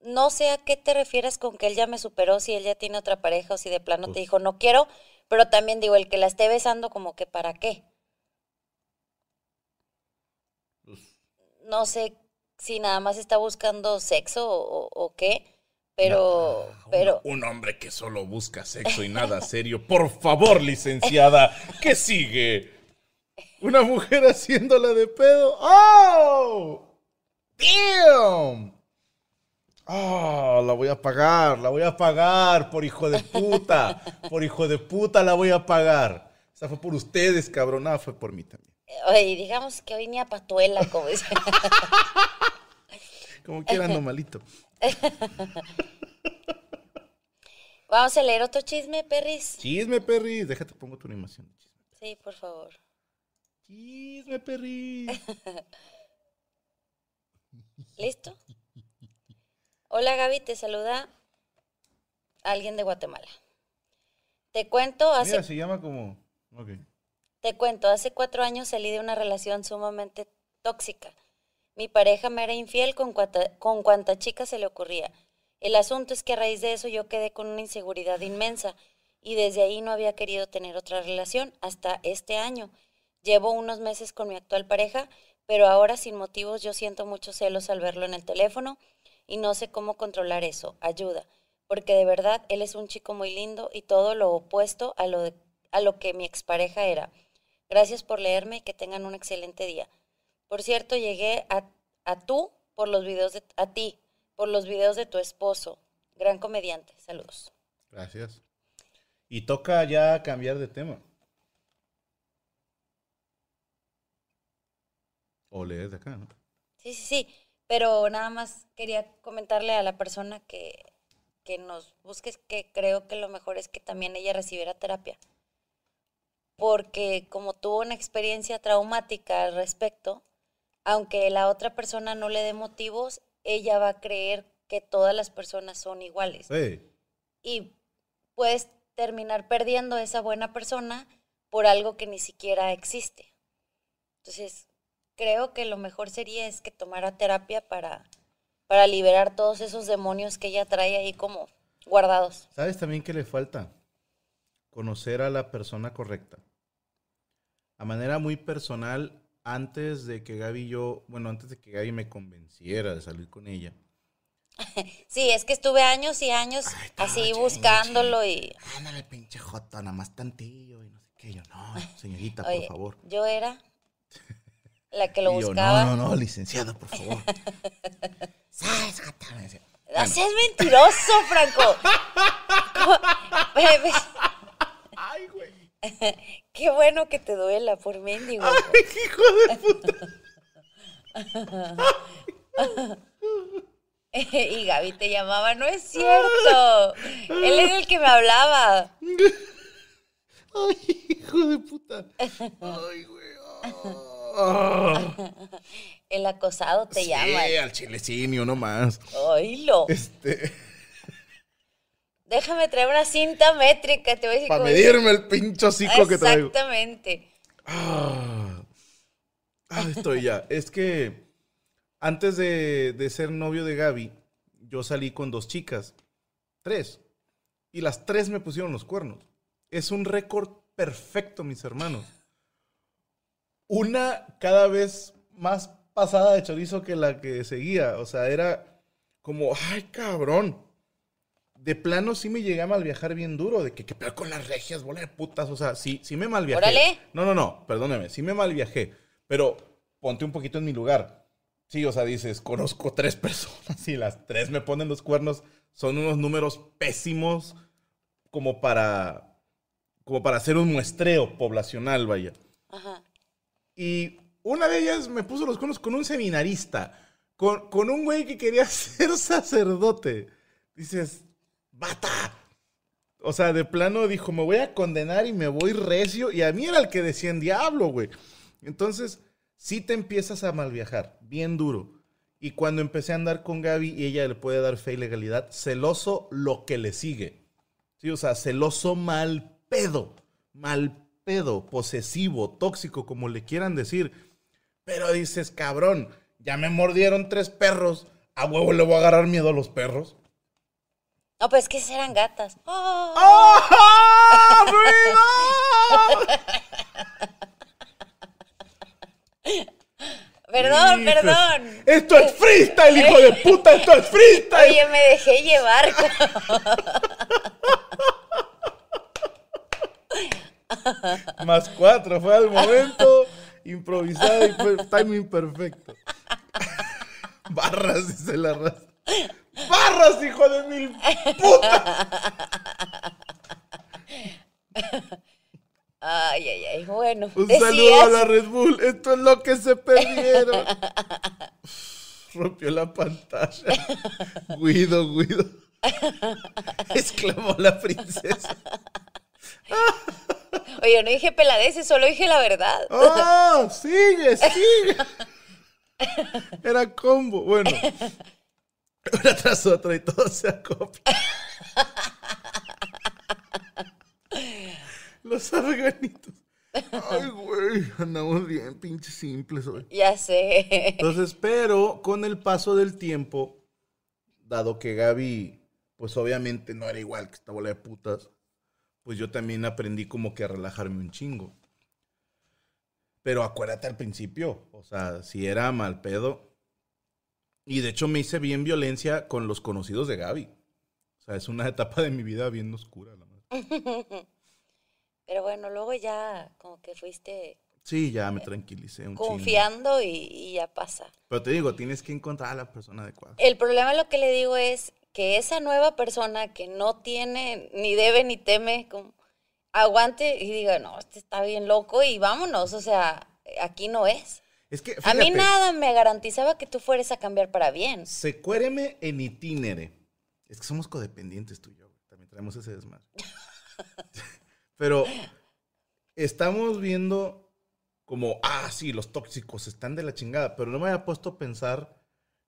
No sé a qué te refieres con que él ya me superó, si él ya tiene otra pareja o si de plano te Pues- dijo no quiero, pero también digo, el que la esté besando, como que para qué. pues, No sé si nada más está buscando sexo o, o- o qué, pero, Ah, pero, Un, hombre que solo busca sexo y nada [laughs] serio. Por favor, licenciada, ¿qué sigue? Una mujer [laughs] haciéndola de pedo. ¡Oh! ¡Damn! ¡Oh! La voy a pagar, la voy a pagar por hijo de puta. Por hijo de puta la voy a pagar. Esa fue por ustedes, cabronada, fue por mí también. oye, digamos que hoy ni a patuela, como dice. [laughs] Como quieran, no malito. [laughs] Vamos a leer otro chisme, perris. Chisme, perris. Déjate, pongo tu animación. Sí, por favor. Chisme, perris. [laughs] ¿Listo? Hola Gaby, te saluda alguien de Guatemala. Te cuento, hace, Mira, se llama como. Ok. te cuento, hace cuatro años salí de una relación sumamente tóxica. Mi pareja me era infiel con cuanta, con cuanta chica se le ocurría. El asunto es que a raíz de eso yo quedé con una inseguridad inmensa y desde ahí no había querido tener otra relación hasta este año. Llevo unos meses con mi actual pareja, pero ahora sin motivos yo siento muchos celos al verlo en el teléfono y no sé cómo controlar eso. Ayuda, porque de verdad él es un chico muy lindo y todo lo opuesto a lo, de- a lo que mi expareja era. Gracias por leerme y que tengan un excelente día. Por cierto, llegué a, a tú por los videos de a ti por los videos de tu esposo. Gran comediante. Saludos. Gracias. Y toca ya cambiar de tema. O lees de acá, ¿no? Sí, sí, sí. Pero nada más quería comentarle a la persona que, que nos busques que creo que lo mejor es que también ella recibiera terapia. Porque como tuvo una experiencia traumática al respecto, aunque la otra persona no le dé motivos, ella va a creer que todas las personas son iguales. Sí. y puedes terminar perdiendo esa buena persona por algo que ni siquiera existe. Entonces, creo que lo mejor sería es que tomara terapia para, para liberar todos esos demonios que ella trae ahí como guardados. ¿Sabes también qué le falta? Conocer a la persona correcta. A manera muy personal, antes de que Gaby y yo, bueno, antes de que Gaby me convenciera de salir con ella, [laughs] Sí, es que estuve años y años Ay, así buscándolo y... ándale, pinche jota, nada más tantillo y no sé qué. Yo, no, señorita, Oye, por favor. yo era [laughs] la que lo Y yo, buscaba. no, no, no, licenciada, por favor. [laughs] ¿Sabes, gata? Me decía, No seas mentiroso, Franco. Ay, güey. Qué bueno que te duela por mendigo. Hijo de puta. [laughs] y Gaby te llamaba, no es cierto. Él es el que me hablaba. Ay, hijo de puta. Ay, güey. El acosado te sí, llama. al chilecinio nomás. Oílo. Este, Déjame traer una cinta métrica, te voy a decir para medirme el pincho ciclo que traigo. Exactamente. Ah, ah, estoy ya. Es que antes de, de ser novio de Gaby, yo salí con dos chicas. Tres. Y las tres me pusieron los cuernos. Es un récord perfecto, mis hermanos. Una cada vez más pasada de chorizo que la que seguía. O sea, era como, ay, cabrón. De plano sí me llegué a malviajar bien duro, de que qué peor con las regias, bola de putas. O sea, sí, sí me malviajé. Órale. No, no, no, perdóneme, sí me malviajé. Pero ponte un poquito en mi lugar. Sí, o sea, dices, conozco tres [laughs] personas y las tres me ponen los cuernos. Son unos números pésimos como para, como para hacer un muestreo poblacional, vaya. Ajá. Y una de ellas me puso los cuernos con un seminarista, con, con un güey que quería [laughs] ser sacerdote. Dices, bata. O sea, de plano dijo, me voy a condenar y me voy recio. Y a mí era el que decía en diablo, güey. Entonces, sí te empiezas a malviajar, bien duro. Y cuando empecé a andar con Gaby y ella le puede dar fe y legalidad, celoso lo que le sigue. Sí, o sea, celoso mal pedo, mal pedo, posesivo, tóxico, como le quieran decir. Pero dices, cabrón, ya me mordieron tres perros, a huevo le voy a agarrar miedo a los perros. No, pues es que eran gatas. ¡Oh! ¡Ah, vida! [laughs] Perdón, perdón. Esto es freestyle, hijo de puta, esto es freestyle. Oye, me dejé llevar. [laughs] Más cuatro, fue al momento improvisado y fue timing perfecto. [laughs] Barras, dice la raza. ¡Barras, hijo de mil puta! Ay, ay, ay. Bueno, Un decías. saludo a la Red Bull. Esto es lo que se perdieron. Rompió la pantalla. Guido, Guido. Exclamó la princesa. Oye, no dije peladeces, solo dije la verdad. ¡Oh! ¡Sigue, sigue! Era combo. Bueno. [laughs] Una tras otra y todo se acopla. [laughs] Los afganitos. Ay, güey. Andamos bien, pinche simples hoy. Ya sé. Entonces, pero con el paso del tiempo, dado que Gaby, pues obviamente no era igual que esta bola de putas, pues yo también aprendí como que a relajarme un chingo. Pero acuérdate al principio, o sea, si era mal pedo. Y de hecho me hice bien violencia con los conocidos de Gaby. O sea, es una [laughs] etapa de mi vida bien oscura. La madre. [laughs] Pero bueno, luego ya como que fuiste Sí, ya me tranquilicé un confiando y, y ya pasa. Pero te digo, tienes que encontrar a la persona adecuada. El problema lo que le digo es que esa nueva persona que no tiene, ni debe, ni teme, como, aguante y diga, no, este está bien loco y vámonos, o sea, aquí no es. Es que, A mí fíjate, nada me garantizaba que tú fueras a cambiar para bien. Secuéreme en itinere. Es que somos codependientes tú y yo. También traemos ese desmadre. [laughs] Pero estamos viendo como, ah, sí, los tóxicos están de la chingada. Pero no me había puesto a pensar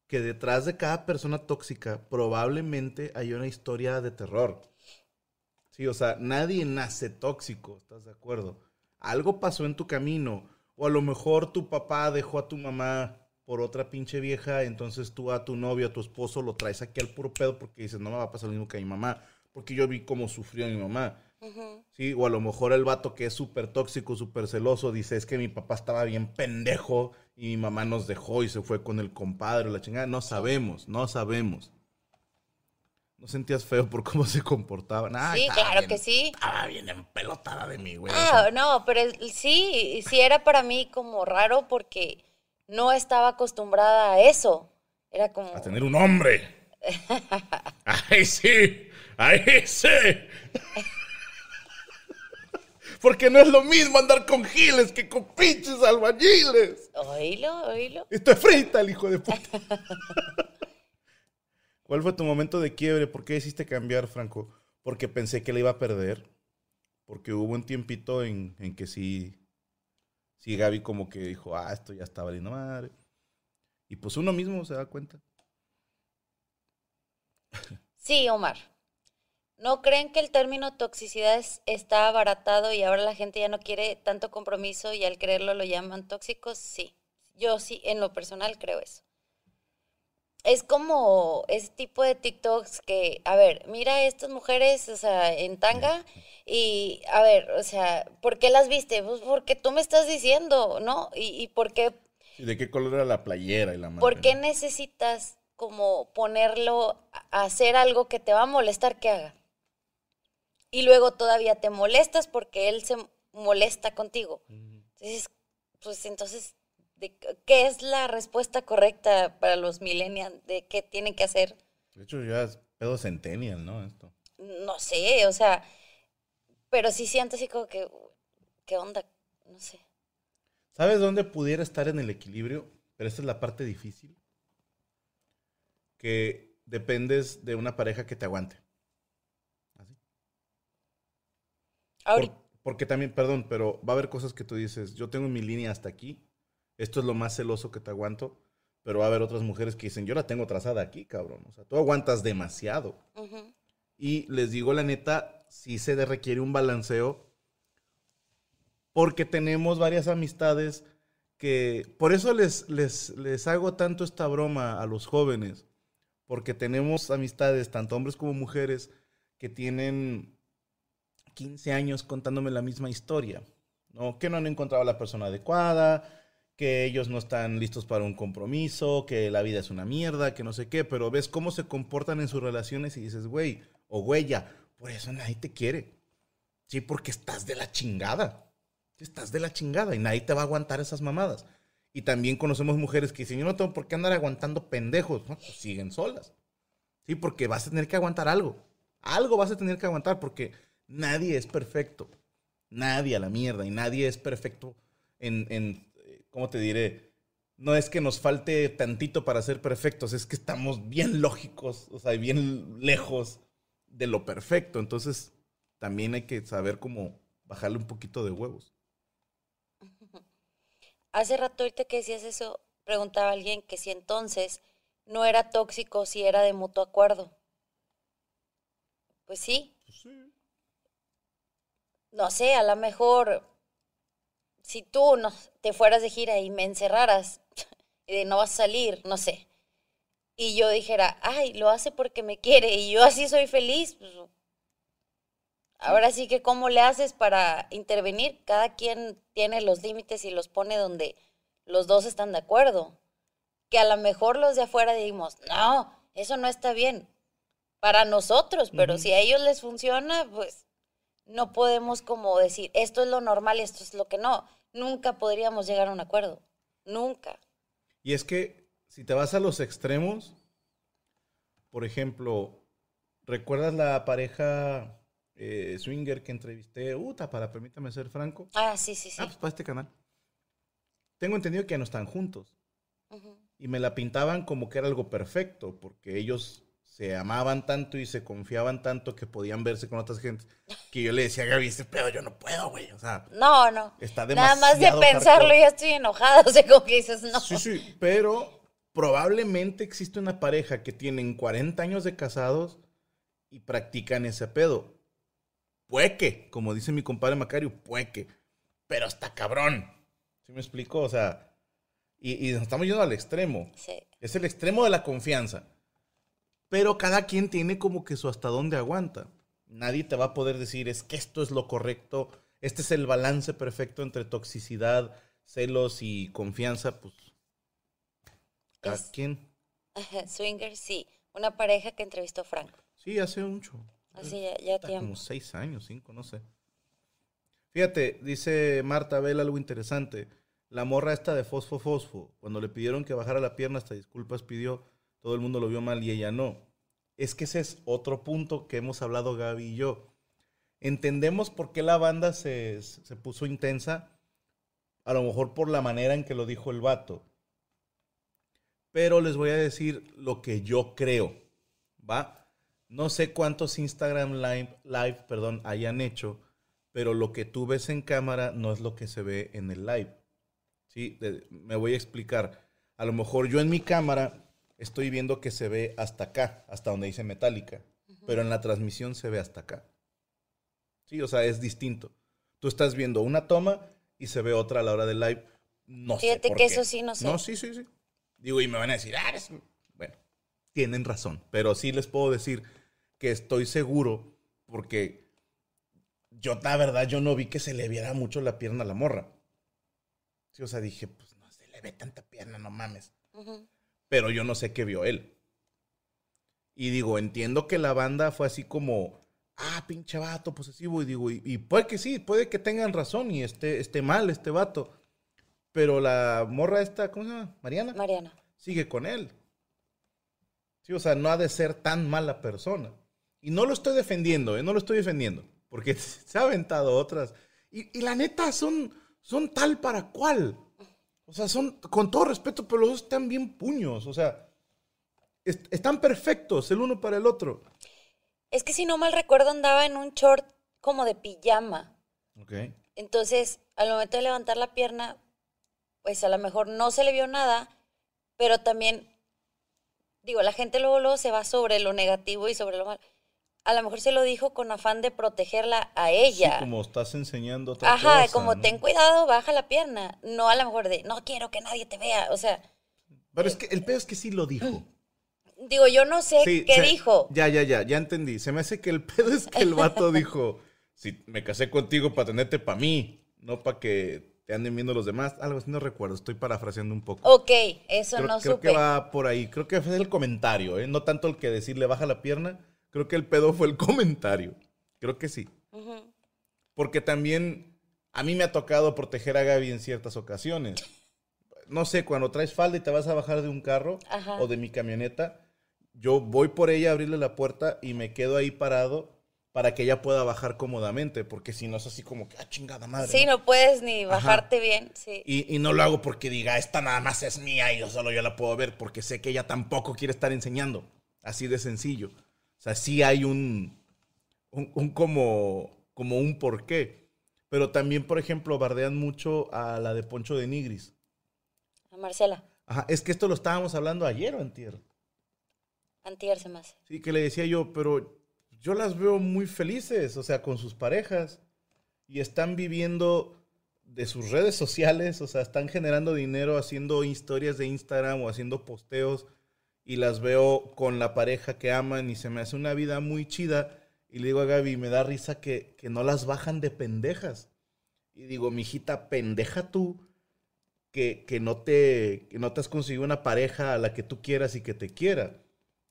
que detrás de cada persona tóxica probablemente hay una historia de terror. Sí, o sea, nadie nace tóxico, ¿estás de acuerdo? Algo pasó en tu camino. O a lo mejor tu papá dejó a tu mamá por otra pinche vieja, entonces tú a tu novio, a tu esposo lo traes aquí al puro pedo porque dices, no me va a pasar lo mismo que a mi mamá, porque yo vi cómo sufrió mi mamá. Sí, o a lo mejor el vato que es súper tóxico, súper celoso, dice, es que mi papá estaba bien pendejo y mi mamá nos dejó y se fue con el compadre, la chingada. No sabemos, no sabemos. ¿No sentías feo por cómo se comportaban? Ay, sí, claro bien- que sí. Estaba bien empelotada de mí, güey. o Ah, sea, no, pero sí, sí era para mí como raro porque no estaba acostumbrada a eso. Era como, a tener un hombre. [laughs] ¡Ay, sí! ¡Ay, sí! Porque no es lo mismo andar con giles que con pinches albañiles. oílo, oílo. Esto es frita, el hijo de puta. [laughs] ¿Cuál fue tu momento de quiebre? ¿Por qué decidiste cambiar, Franco? Porque pensé que le iba a perder. Porque hubo un tiempito en, que sí, sí, Gaby como que dijo, ah, esto ya está valiendo madre. Y pues uno mismo se da cuenta. Sí, Omar. ¿No creen que el término toxicidad es- está abaratado y ahora la gente ya no quiere tanto compromiso y al creerlo lo llaman tóxicos? Sí. Yo sí, en lo personal creo eso. Es como ese tipo de TikToks que, a ver, mira a estas mujeres, o sea, en tanga y, a ver, o sea, ¿por qué las viste? Pues porque tú me estás diciendo, ¿no? Y, y por qué ¿Y de qué color era la playera y la madre? ¿Por qué necesitas como ponerlo a hacer algo que te va a molestar que haga? Y luego todavía te molestas porque él se molesta contigo. Entonces, pues entonces, ¿de ¿qué es la respuesta correcta para los millennials de qué tienen que hacer? De hecho, ya es pedo centennial, ¿no? Esto. No sé, o sea, pero sí siento así como que, ¿qué onda? No sé. ¿Sabes dónde pudiera estar en el equilibrio? Pero esta es la parte difícil. Que dependes de una pareja que te aguante. Así. Por- porque también, perdón, pero va a haber cosas que tú dices, yo tengo mi línea hasta aquí, esto es lo más celoso que te aguanto, pero va a haber otras mujeres que dicen, yo la tengo trazada aquí, cabrón. O sea, tú aguantas demasiado. Y les digo la neta, sí se requiere un balanceo. Porque tenemos varias amistades que. Por eso les, les, les hago tanto esta broma a los jóvenes. Porque tenemos amistades, tanto hombres como mujeres, que tienen 15 años contándome la misma historia. ¿no? Que no han encontrado a la persona adecuada, que ellos no están listos para un compromiso, que la vida es una mierda, que no sé qué, pero ves cómo se comportan en sus relaciones y dices, güey, o güey, por eso nadie te quiere. Sí, porque estás de la chingada. Estás de la chingada y nadie te va a aguantar esas mamadas. Y también conocemos mujeres que dicen, yo no tengo por qué andar aguantando pendejos. No, pues siguen solas. Sí, porque vas a tener que aguantar algo. Algo vas a tener que aguantar porque nadie es perfecto. Nadie a la mierda. Y nadie es perfecto en, en ¿cómo te diré? No es que nos falte tantito para ser perfectos, es que estamos bien lógicos, o sea, bien lejos de lo perfecto. Entonces, también hay que saber cómo bajarle un poquito de huevos. [laughs] Hace rato ahorita que decías eso, preguntaba alguien que si entonces no era tóxico, si era de mutuo acuerdo. Pues sí, no sé, a lo mejor si tú no, te fueras de gira y me encerraras y [laughs] de no vas a salir, no sé, y yo dijera, ay, lo hace porque me quiere y yo así soy feliz, pues, ahora sí que cómo le haces para intervenir, cada quien tiene los límites y los pone donde los dos están de acuerdo, que a lo mejor los de afuera digamos, no, eso no está bien para nosotros, pero si a ellos les funciona, pues no podemos como decir, esto es lo normal y esto es lo que no. Nunca podríamos llegar a un acuerdo. Nunca. Y es que si te vas a los extremos, por ejemplo, ¿recuerdas la pareja eh, swinger que entrevisté? Uta, para permítame ser franco. Ah, sí, sí, sí. Ah, pues para este canal. Tengo entendido que ya no están juntos. Y me la pintaban como que era algo perfecto, porque ellos se amaban tanto y se confiaban tanto que podían verse con otras gentes, que yo le decía a Gaby, este pedo yo no puedo, güey. O sea, No, no. está Nada demasiado más de pensarlo hardcore. ya estoy enojada. [laughs] O sea, como que dices, no. Sí, sí, pero probablemente existe una pareja que tienen 40 años de casados y practican ese pedo. Pueque, como dice mi compadre Macario, pueque. Pero está cabrón. ¿Sí me explico? O sea, y, y nos estamos yendo al extremo. Sí. Es el extremo de la confianza. Pero cada quien tiene como que su hasta dónde aguanta. Nadie te va a poder decir, es que esto es lo correcto, este es el balance perfecto entre toxicidad, celos y confianza. Pues quien. Ajá, Swinger, sí. Una pareja que entrevistó a Franco. Sí, hace mucho. Así ya, tiempo. como seis años, cinco, no sé. Fíjate, dice Marta Bell algo interesante. La morra esta de Fosfo Fosfo, cuando le pidieron que bajara la pierna, hasta disculpas pidió, todo el mundo lo vio mal y ella no. Es que ese es otro punto que hemos hablado Gaby y yo. Entendemos por qué la banda se, se puso intensa, a lo mejor por la manera en que lo dijo el vato. Pero les voy a decir lo que yo creo, ¿va? No sé cuántos Instagram Live, live perdón, hayan hecho, pero lo que tú ves en cámara no es lo que se ve en el live. ¿Sí? Me voy a explicar. A lo mejor yo en mi cámara estoy viendo que se ve hasta acá, hasta donde dice metálica, pero en la transmisión se ve hasta acá. Sí, o sea, es distinto. Tú estás viendo una toma y se ve otra a la hora del live. No sé. Fíjate que qué. eso sí no sé. No, sí, sí, sí. Digo, y me van a decir, ah, eres... Bueno, tienen razón, pero sí les puedo decir que estoy seguro porque yo, la verdad, yo no vi que se le viera mucho la pierna a la morra. Sí, o sea, dije, pues no se le ve tanta pierna, no mames. Pero yo no sé qué vio él. Y digo, entiendo que la banda fue así como, ah, pinche vato posesivo. Y digo, y, y puede que sí, puede que tengan razón y esté, esté mal este vato. Pero la morra esta, ¿cómo se llama? Mariana Mariana. sigue con él. Sí, o sea, no ha de ser tan mala persona. Y no lo estoy defendiendo, ¿eh? no lo estoy defendiendo, porque [laughs] se ha aventado otras. Y, y la neta, son, son tal para cual. O sea, son, con todo respeto, pero los dos están bien puños. O sea, est- están perfectos el uno para el otro. Es que si no mal recuerdo andaba en un short como de pijama. Ok. Entonces, al momento de levantar la pierna, pues a lo mejor no se le vio nada, pero también, digo, la gente luego, luego se va sobre lo negativo y sobre lo malo. A lo mejor se lo dijo con afán de protegerla a ella. Sí, como estás enseñando otra Ajá, cosa, como ¿no? ten cuidado, baja la pierna. No a lo mejor de, no quiero que nadie te vea. O sea, Pero es que el peor es que sí lo dijo. [gasps] digo, yo no sé Sí, qué se- dijo. Ya, ya, ya, ya entendí. Se me hace que el [laughs] pedo es que el vato [laughs] dijo, si me casé contigo para tenerte para mí, no para que te anden viendo los demás. Algo así no recuerdo, estoy parafraseando un poco. Ok, eso creo no creo supe. que va por ahí. Creo que fue el comentario, ¿eh? No tanto el que decirle baja la pierna. Creo que el pedo fue el [laughs] comentario. Creo que sí. Ujú. Porque también a mí me ha tocado proteger a Gaby en ciertas ocasiones. No sé, cuando traes falda y te vas a bajar de un carro Ajá. o de mi camioneta, yo voy por ella a abrirle la puerta y me quedo ahí parado para que ella pueda bajar cómodamente, porque si no es así como que, ah, chingada madre. Sí, ¿no? no puedes ni Ajá. bajarte bien. Sí. Y, y no lo hago porque diga, esta nada más es mía y yo solo yo la puedo ver, porque sé que ella tampoco quiere estar enseñando. Así de sencillo. O sea, sí hay un, un, un como, como un porqué. Pero también, por ejemplo, bardean mucho a la de Poncho de Nigris. A Marcela, Ajá, es que esto lo estábamos hablando ayer o antier. antier se hace. Sí, que le decía yo, pero yo las veo muy felices, o sea, con sus parejas. Y están viviendo de sus redes sociales, o sea, están generando dinero haciendo historias de Instagram o haciendo posteos. Y las veo con la pareja que aman y se me hace una vida muy chida. Y le digo a Gaby, me da risa que, que no las bajan de pendejas. Y digo, mijita, pendeja tú, que, que, no te, que no te has conseguido una pareja a la que tú quieras y que te quiera.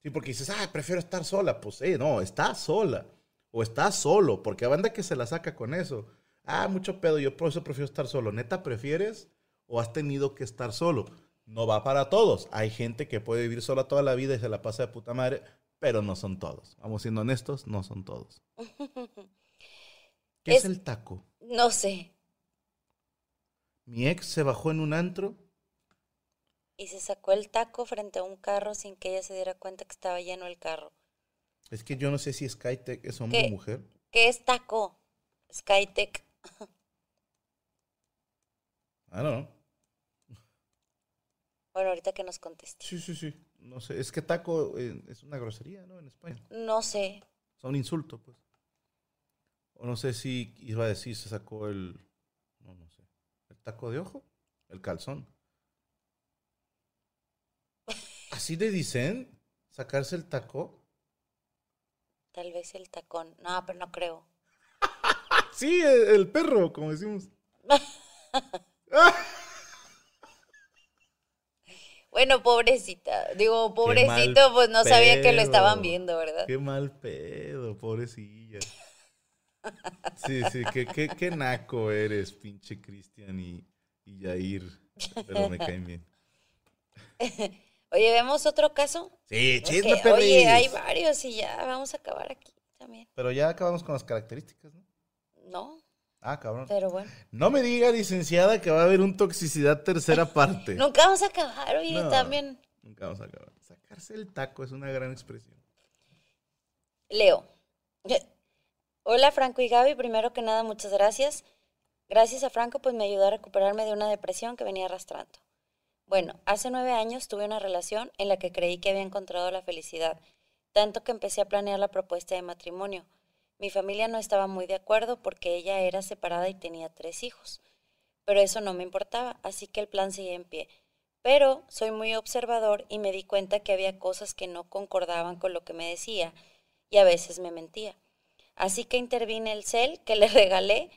Sí, porque dices, ah, prefiero estar sola. Pues, eh, no, estás sola. O estás solo, porque a banda que se la saca con eso. Ah, mucho pedo, yo por eso prefiero estar solo. ¿Neta prefieres o has tenido que estar solo? No va para todos. Hay gente que puede vivir sola toda la vida y se la pasa de puta madre, pero no son todos. Vamos siendo honestos, no son todos. ¿Qué es, Es- el taco? No sé. Mi ex se bajó en un antro. Y se sacó el taco frente a un carro sin que ella se diera cuenta que estaba lleno el carro. Es que yo no sé si Skytech es hombre o mujer. ¿Qué es taco? Skytech. Ah, no. Bueno, ahorita que nos conteste. Sí, sí, sí. No sé. Es que taco eh, es una grosería, ¿no? En España. No sé. Sea, un insulto, pues. O no sé si iba a decir, se sacó el. No, no sé. ¿El taco de ojo? El calzón. [laughs] ¿Así le dicen? ¿Sacarse el taco? Tal vez el tacón. No, pero no creo. [laughs] Sí, el, el perro, como decimos. [laughs] Bueno, pobrecita. Digo, pobrecito, pues no sabía que lo estaban viendo, ¿verdad? Qué mal pedo, pobrecilla. Sí, sí, qué, qué, qué naco eres, pinche Cristian y, y Yair. Pero me caen bien. Oye, ¿vemos otro caso? Sí, Es chisme, perris. oye, hay varios y ya vamos a acabar aquí también. Pero ya acabamos con las características, ¿no? No, Ah, cabrón. pero bueno. No me diga, licenciada, que va a haber un toxicidad tercera [laughs] parte. Nunca vamos a acabar, oye, No. también. Nunca vamos a acabar. Sacarse el taco es una gran expresión. Leo. Hola Franco y Gaby, primero que nada muchas gracias. Gracias a Franco pues me ayudó a recuperarme de una depresión que venía arrastrando. Bueno, hace nueve años tuve una relación en la que creí que había encontrado la felicidad, tanto que empecé a planear la propuesta de matrimonio. Mi familia no estaba muy de acuerdo porque ella era separada y tenía tres hijos, pero eso no me importaba, así que el plan seguía en pie. Pero soy muy observador y me di cuenta que había cosas que no concordaban con lo que me decía y a veces me mentía. Así que intervine el cel que le [laughs] regalé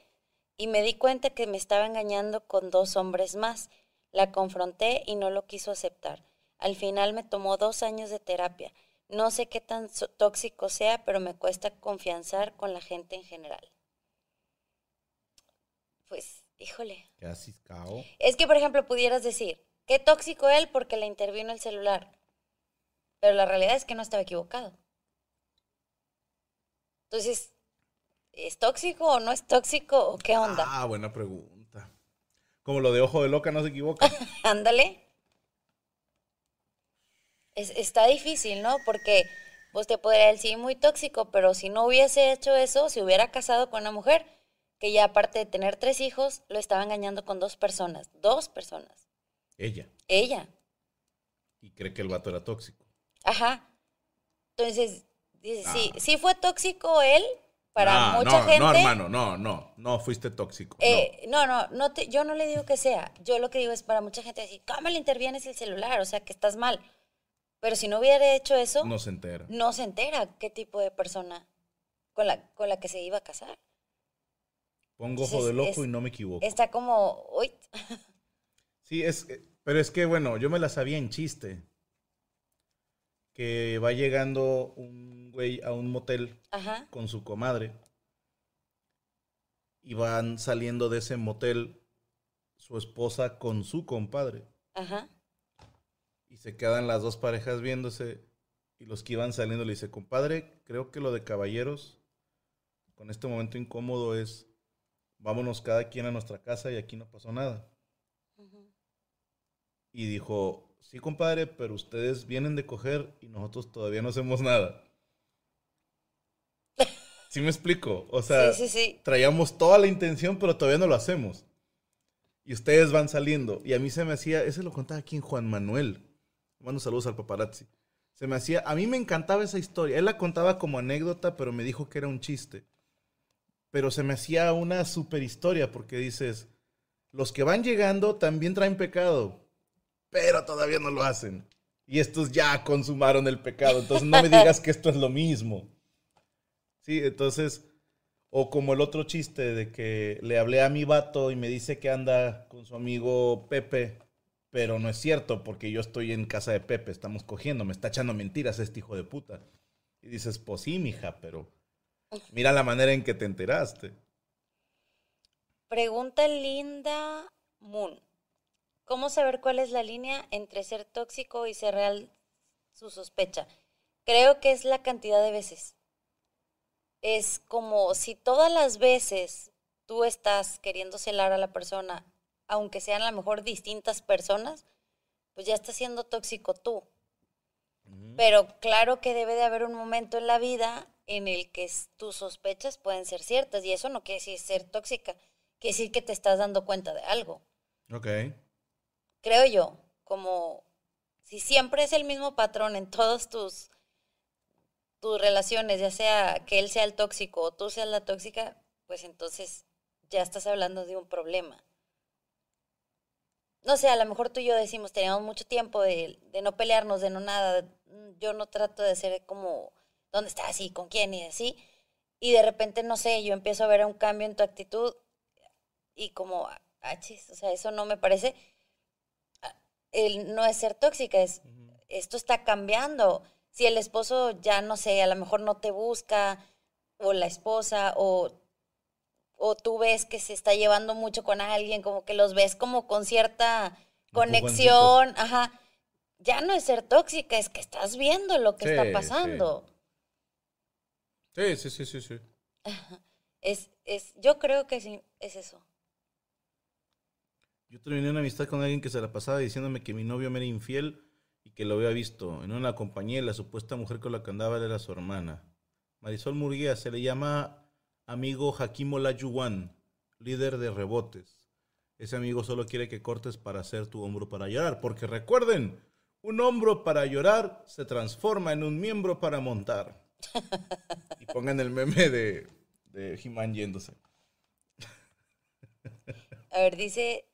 y me di cuenta que me estaba engañando con dos hombres más. La confronté y no lo quiso aceptar. Al final me tomó dos años de terapia. No sé qué tan tóxico sea, pero me cuesta confianzar con la gente en general. Pues, híjole. Es que, por ejemplo, pudieras decir, qué tóxico él porque le intervino el celular. Pero la realidad es que no estaba equivocado. Entonces, ¿es tóxico o no es tóxico o qué onda? Ah, buena pregunta. Como lo de ojo de loca no se equivoca. [laughs] Ándale. Está difícil, ¿no? Porque pues te podría decir muy tóxico, pero si no hubiese hecho eso, si hubiera casado con una mujer que ya aparte de tener tres hijos, lo estaba engañando con dos personas, dos personas. Ella. Ella. Y cree que el vato era tóxico. Ajá. Entonces, dice, sí, sí fue tóxico él, para mucha gente. No, hermano, no, no, no fuiste tóxico. Eh, no, no, no, te, yo no le digo que sea. Yo lo que digo es para mucha gente decir, ¿cómo le intervienes el celular? O sea, que estás mal. Pero si no hubiera hecho eso. No se entera. No se entera qué tipo de persona con la, con la que se iba a casar. Pongo ojo de loco y no me equivoco. Está como, uy. [laughs] sí, es, pero es que, bueno, yo me la sabía en chiste. Que va llegando un güey a un motel con su comadre. Y van saliendo de ese motel su esposa con su compadre. Ajá. Y se quedan las dos parejas viéndose. Y los que iban saliendo le dice, compadre, creo que lo de caballeros, con este momento incómodo es vámonos cada quien a nuestra casa y aquí no pasó nada. Y dijo, sí, compadre, pero ustedes vienen de coger y nosotros todavía no hacemos nada. [laughs] ¿Sí me explico? O sea, traíamos toda la intención, pero todavía no lo hacemos. Y ustedes van saliendo. Y a mí se me hacía, ese lo contaba aquí en Juan Manuel. Mando saludos al paparazzi. Se me hacía, a mí me encantaba esa historia. Él la contaba como anécdota, pero me dijo que era un chiste pero se me hacía una super historia porque dices, los que van llegando también traen pecado, pero todavía no lo hacen. Y estos ya consumaron el pecado, entonces no me digas que esto es lo mismo. Sí, entonces, o como el otro chiste de que le hablé a mi vato y me dice que anda con su amigo Pepe, pero no es cierto porque yo estoy en casa de Pepe, estamos cogiendo, me está echando mentiras este hijo de puta. Y dices, pues sí, mija, pero Mira la manera en que te enteraste. Pregunta Linda Moon. ¿Cómo saber cuál es la línea entre ser tóxico y ser real su sospecha? Creo que es la cantidad de veces. Es como si todas las veces tú estás queriendo celar a la persona, aunque sean a lo mejor distintas personas, pues ya estás siendo tóxico tú. Pero claro que debe de haber un momento en la vida en el que tus sospechas pueden ser ciertas y eso no quiere decir ser tóxica, quiere decir que te estás dando cuenta de algo. Ok. Creo yo, como si siempre es el mismo patrón en todas tus, tus relaciones, ya sea que él sea el tóxico o tú seas la tóxica, pues entonces ya estás hablando de un problema. No sé, a lo mejor tú y yo decimos, teníamos mucho tiempo de, de no pelearnos, de no nada. Yo no trato de ser como ¿dónde estás? ¿Y con quién? Y así. Y de repente, no sé, yo empiezo a ver un cambio en tu actitud y como, ah, chis, o sea, eso no me parece, ah, el no es ser tóxica, es, esto está cambiando. Si el esposo ya, no sé, a lo mejor no te busca, o la esposa, o, o tú ves que se está llevando mucho con alguien, como que los ves como con cierta conexión, ajá, ya no es ser tóxica, es que estás viendo lo que está pasando. Sí, sí, sí, sí, sí. Es, es, yo creo que sí, es eso. Yo terminé una amistad con alguien que se la pasaba diciéndome que mi novio me era infiel y que lo había visto en una compañía la supuesta mujer con la que andaba era su hermana. Marisol Murguía se le llama amigo Hakim Olajuwon, líder de rebotes. ese amigo solo quiere que cortes para hacer tu hombro para llorar. Porque recuerden, un hombro para llorar se transforma en un miembro para montar. Y pongan el meme de, de He-Man yéndose. A ver, dice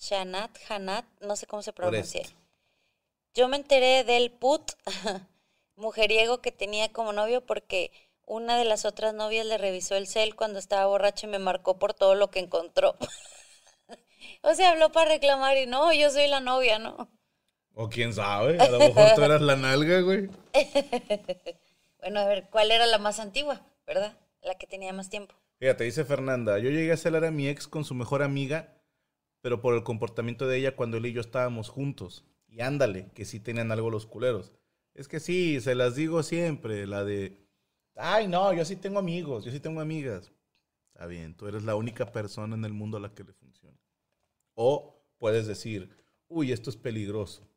Shanat, Hanat, no sé cómo se pronuncia. Yo me enteré del put [laughs] mujeriego que tenía como novio porque una de las otras novias le revisó el cel cuando estaba borracho y me marcó por todo lo que encontró. [laughs] o sea, habló para reclamar y no, yo soy la novia, ¿no? O quién sabe, a lo mejor tú eras la nalga, güey. [laughs] Bueno, a ver, ¿cuál era la más antigua, verdad? La que tenía más tiempo. Fíjate, dice Fernanda, yo llegué a celar a mi ex con su mejor amiga, pero por el comportamiento de ella cuando él y yo estábamos juntos. Y ándale, que sí tenían algo los culeros. Es que sí, se las digo siempre, la de, ay no, yo sí tengo amigos, yo sí tengo amigas. Está bien, tú eres la única persona en el mundo a la que le funciona. O puedes decir, uy, esto es peligroso.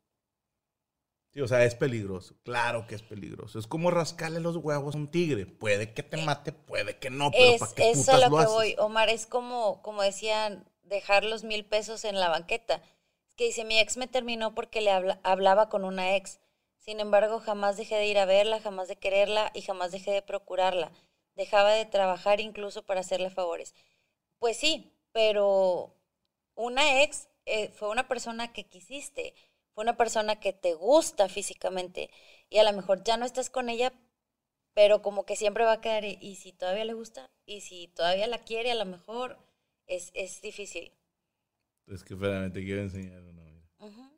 Sí, o sea, es peligroso. Claro que es peligroso. Es como rascarle los huevos a un tigre. Puede que te mate, puede que no, pero Es, ¿para qué eso putas a lo lo que haces? voy, Omar, es como, como decían, dejar los mil pesos en la banqueta. Es que dice, mi ex me terminó porque le habla- hablaba con una ex. Sin embargo, jamás dejé de ir a verla, jamás de quererla y jamás dejé de procurarla. Dejaba de trabajar incluso para hacerle favores. Pues sí, pero una ex eh, fue una persona que quisiste, fue una persona que te gusta físicamente y a lo mejor ya no estás con ella, pero como que siempre va a quedar, y, y si todavía le gusta, y si todavía la quiere, a lo mejor es, es difícil. Es que espérame, te quiero enseñar uno. mira. Ujú.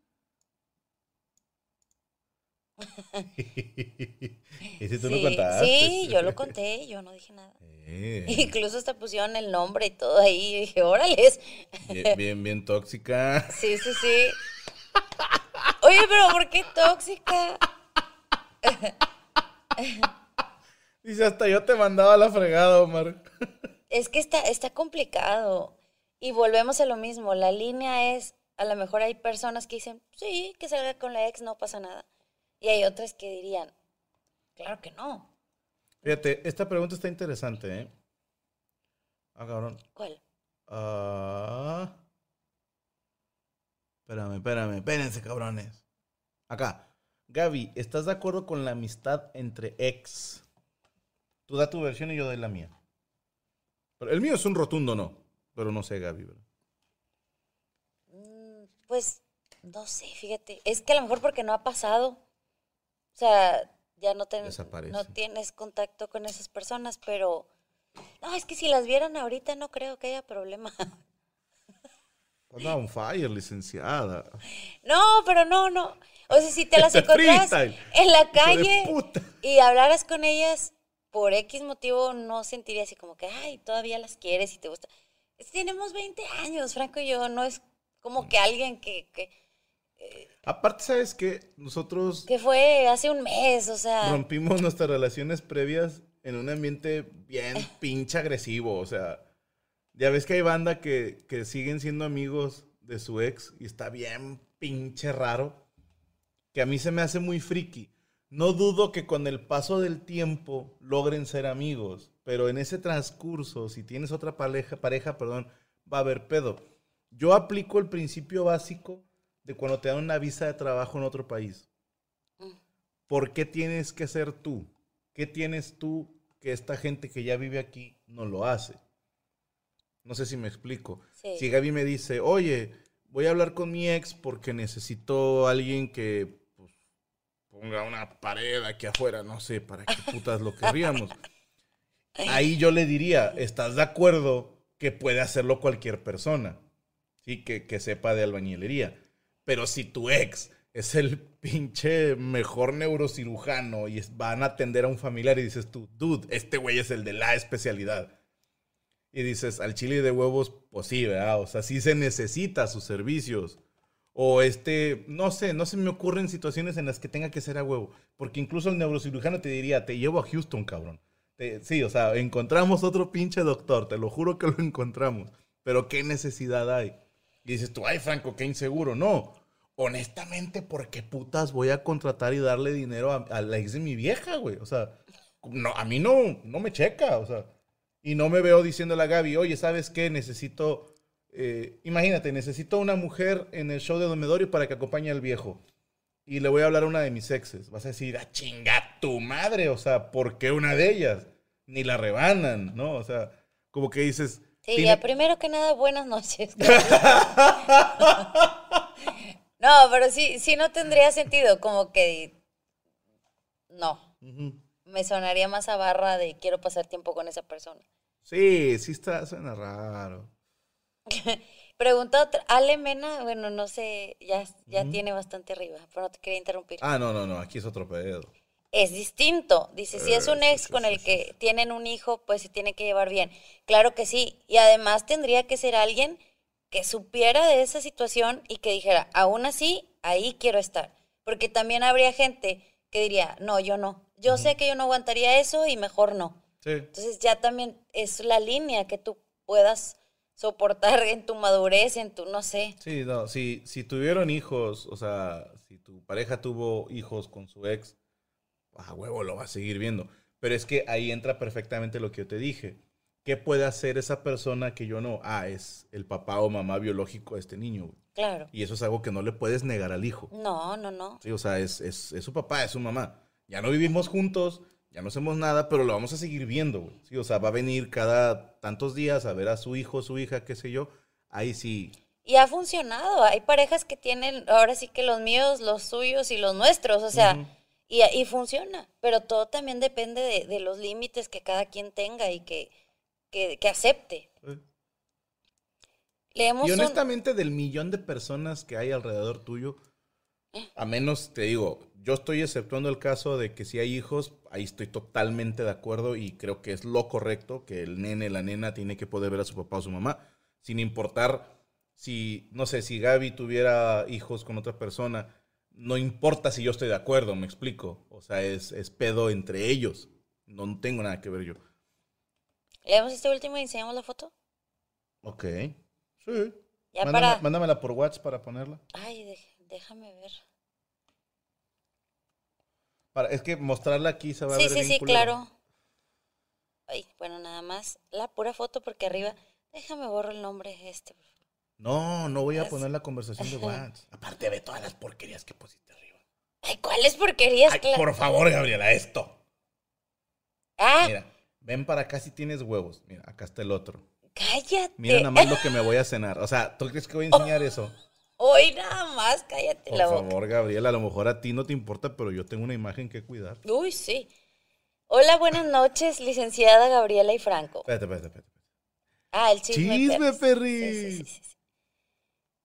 [laughs] Ese tú lo Sí, contaste. sí, yo lo conté, yo no dije nada. Eh, [laughs] Incluso hasta pusieron el nombre y todo ahí, y dije, órale. bien, bien, bien tóxica. [laughs] Sí, sí, sí. Oye, pero ¿por qué tóxica? Dice, hasta yo te mandaba la fregada, Omar. Es que está, está complicado. Y volvemos a lo mismo. La línea es, a lo mejor hay personas que dicen, sí, que salga con la ex, no pasa nada. Y hay otras que dirían, claro que no. Fíjate, esta pregunta está interesante, ¿eh? Ah, cabrón. ¿Cuál? Ah. Espérame, espérame, espérense, cabrones. Acá. Gaby, ¿estás de acuerdo con la amistad entre ex? Tú da tu versión y yo doy la mía. Pero el mío es un rotundo no. Pero no sé, Gaby. ¿verdad? Mm, Pues, no sé, fíjate. Es que a lo mejor porque no ha pasado. O sea, ya no, ten- no tienes contacto con esas personas, pero... No, es que si las vieran ahorita no creo que haya problema. [laughs] Anda on fire, licenciada. No, pero no, no. O sea, si te las encontrás en la calle y hablaras con ellas por X motivo, no sentiría así como que, ay, todavía las quieres y te gusta. Tenemos 20 años, Franco y yo, no es como que alguien que, que, Aparte, ¿sabes qué? Nosotros que fue hace un mes, o sea, rompimos nuestras relaciones previas en un ambiente bien [laughs] pinche agresivo. O sea, ya ves que hay banda que, que siguen siendo amigos de su ex y está bien pinche raro. Que a mí se me hace muy friki. No dudo que con el paso del tiempo logren ser amigos, pero en ese transcurso, si tienes otra pareja, pareja, perdón, va a haber pedo. Yo aplico el principio básico de cuando te dan una visa de trabajo en otro país. ¿Por qué tienes que ser tú? ¿Qué tienes tú que esta gente que ya vive aquí no lo hace? No sé si me explico. Sí. Si Gaby me dice, oye, voy a hablar con mi ex porque necesito a alguien que pues, ponga una pared aquí afuera, no sé, para qué putas lo querríamos. [laughs] Ahí yo le diría, ¿estás de acuerdo que puede hacerlo cualquier persona? Sí, que, que sepa de albañilería. Pero si tu ex es el pinche mejor neurocirujano y van a atender a un familiar y dices tú, dude, este güey es el de la especialidad. Y dices, al chile de huevos, pues sí, ¿verdad? O sea, sí se necesita sus servicios. O este, no sé, no se me ocurren situaciones en las que tenga que ser a huevo. Porque incluso el neurocirujano te diría, te llevo a Houston, cabrón. Te- sí, o sea, encontramos otro pinche doctor, te lo juro que lo [laughs] encontramos. Pero ¿qué necesidad hay? Y dices tú, ay, Franco, qué inseguro. No, honestamente, ¿por qué putas voy a contratar y darle dinero a, la ex de mi vieja, güey? O sea, no, a mí no, no me checa, o sea. Y no me veo diciéndole a Gaby, oye, ¿sabes qué? Necesito eh, imagínate, necesito una mujer en el show de Don Medorio para que acompañe al viejo. Y le voy a hablar a una de mis exes. Vas a decir, ah, chinga tu madre. O sea, ¿por qué una de ellas? Ni la rebanan, ¿no? O sea, como que dices. Sí, ya primero que nada, buenas noches. [laughs] no, pero sí, sí no tendría sentido, como que no, me sonaría más a barra de quiero pasar tiempo con esa persona. Sí, sí está, suena raro. [laughs] Pregunta otra, Ale Mena, bueno, no sé, ya, ya tiene bastante arriba, pero no te quería interrumpir. Ah, no, no, no, aquí es otro pedo. Es distinto. Dice, si es un Eh, sí, ex con el que tienen un hijo, pues se tiene que llevar bien. Claro que sí. Y además tendría que ser alguien que supiera de esa situación y que dijera, aún así, ahí quiero estar. Porque también habría gente que diría, no, yo no. Yo sé que yo no aguantaría eso y mejor no. Sí. Entonces ya también es la línea que tú puedas soportar en tu madurez, en tu, no sé. Sí, no, si, si tuvieron hijos, o sea, si tu pareja tuvo hijos con su ex, a huevo lo va a seguir viendo. Pero es que ahí entra perfectamente lo que yo te dije. ¿Qué puede hacer esa persona que yo no? Ah, es el papá o mamá biológico de este niño. güey. Claro. Y eso es algo que no le puedes negar al hijo. No, no, no. Sí, o sea, es, es, es su papá, es su mamá. Ya no vivimos juntos, ya no hacemos nada, pero lo vamos a seguir viendo, güey. Sí, o sea, va a venir cada tantos días a ver a su hijo, su hija, qué sé yo. Ahí sí. Y ha funcionado. Hay parejas que tienen, ahora sí que los míos, los suyos y los nuestros, o sea. Y, y funciona. Pero todo también depende de, de los límites que cada quien tenga y que, que, que acepte. Eh. Leemos Y un... honestamente, del millón de personas que hay alrededor tuyo, a menos te digo, yo estoy exceptuando el caso de que si hay hijos, ahí estoy totalmente de acuerdo y creo que es lo correcto que el nene, la nena tiene que poder ver a su papá o su mamá, sin importar si, no sé, si Gaby tuviera hijos con otra persona, no importa si yo estoy de acuerdo, me explico. O sea, es, es pedo entre ellos. No tengo nada que ver yo. Leemos este último y enseñamos la foto. Ok. Sí. Ya Mándame- para... Mándamela por WhatsApp para ponerla. Ay, déjame ver. Para, es que mostrarla aquí se va a Sí, ver sí, sí, culero. claro. Ay, bueno, nada más la pura foto porque arriba... Déjame borro el nombre de este. por favor. No, no voy a poner la conversación de WhatsApp. Aparte de todas las porquerías que pusiste arriba. Ay, ¿cuáles porquerías? Ay, por favor, Gabriela, esto. Ah, Mira, ven para acá si tienes huevos. Mira, acá está el otro. cállate. Mira nada más lo que me voy a cenar. O sea, ¿tú crees que voy a enseñar eso? Hoy nada más, cállate Por la boca. favor, Gabriela, a lo mejor a ti no te importa, pero yo tengo una imagen que cuidar. Uy, sí. Hola, buenas noches, licenciada Gabriela y Franco. Espérate, espérate, espérate. Ah, el chisme. Chisme. Sí, sí, sí, sí.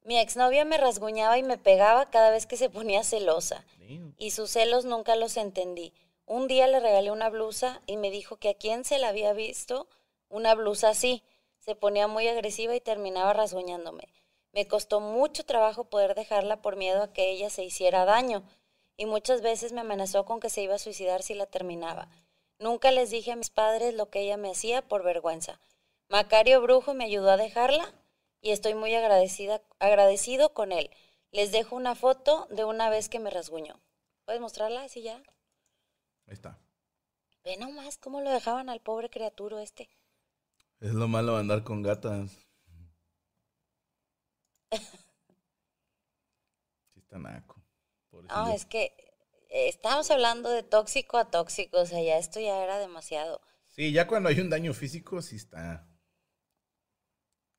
Mi exnovia me rasguñaba y me pegaba cada vez que se ponía celosa. Damn. Y sus celos nunca los entendí. Un día le regalé una blusa y me dijo que a quién se la había visto una blusa así. Se ponía muy agresiva y terminaba rasguñándome. Me costó mucho trabajo poder dejarla por miedo a que ella se hiciera daño. Y muchas veces me amenazó con que se iba a suicidar si la terminaba. Nunca les dije a mis padres lo que ella me hacía por vergüenza. Macario Brujo me ayudó a dejarla y estoy muy agradecida, agradecido con él. Les dejo una foto de una vez que me rasguñó. ¿Puedes mostrarla así ya? Ahí está. Ve nomás cómo lo dejaban al pobre criaturo este. Es lo malo andar con gatas. [laughs] Sí está naco. No, es que estábamos hablando de tóxico a tóxico, o sea, ya esto ya era demasiado. Sí, ya cuando hay un daño físico, sí está.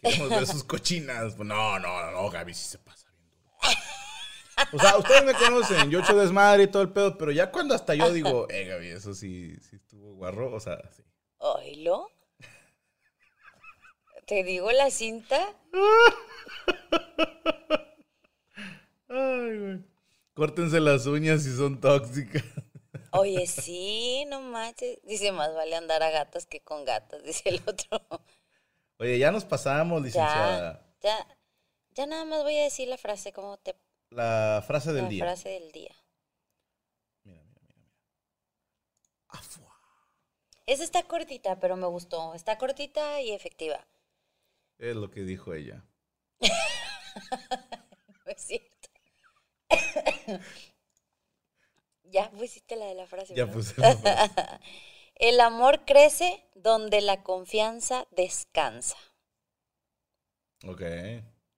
Queremos [laughs] ver sus cochinas. Pues No, no, no, no, Gaby sí se pasa bien duro. O sea, ustedes me conocen, yo echo desmadre y todo el pedo, pero ya cuando hasta yo digo, eh, Gaby, eso sí, sí estuvo guarro, o sea, sí. ¿Oílo? Te digo la cinta. [laughs] Ay, güey. Córtense las uñas si son tóxicas. Oye, sí, no manches. Dice, más vale andar a gatas que con gatas, dice el otro. Oye, ya nos pasamos, licenciada. ya, ya nada más voy a decir la frase, como te La frase del la día. frase del día. Mira, mira, mira, mira. Afua. Esa está cortita, pero me gustó. Está cortita y efectiva. Es lo que dijo ella. [laughs] No es cierto. [laughs] ya pusiste la de la frase. Ya ¿verdad? puse la frase. [laughs] El amor crece donde la confianza descansa. Ok.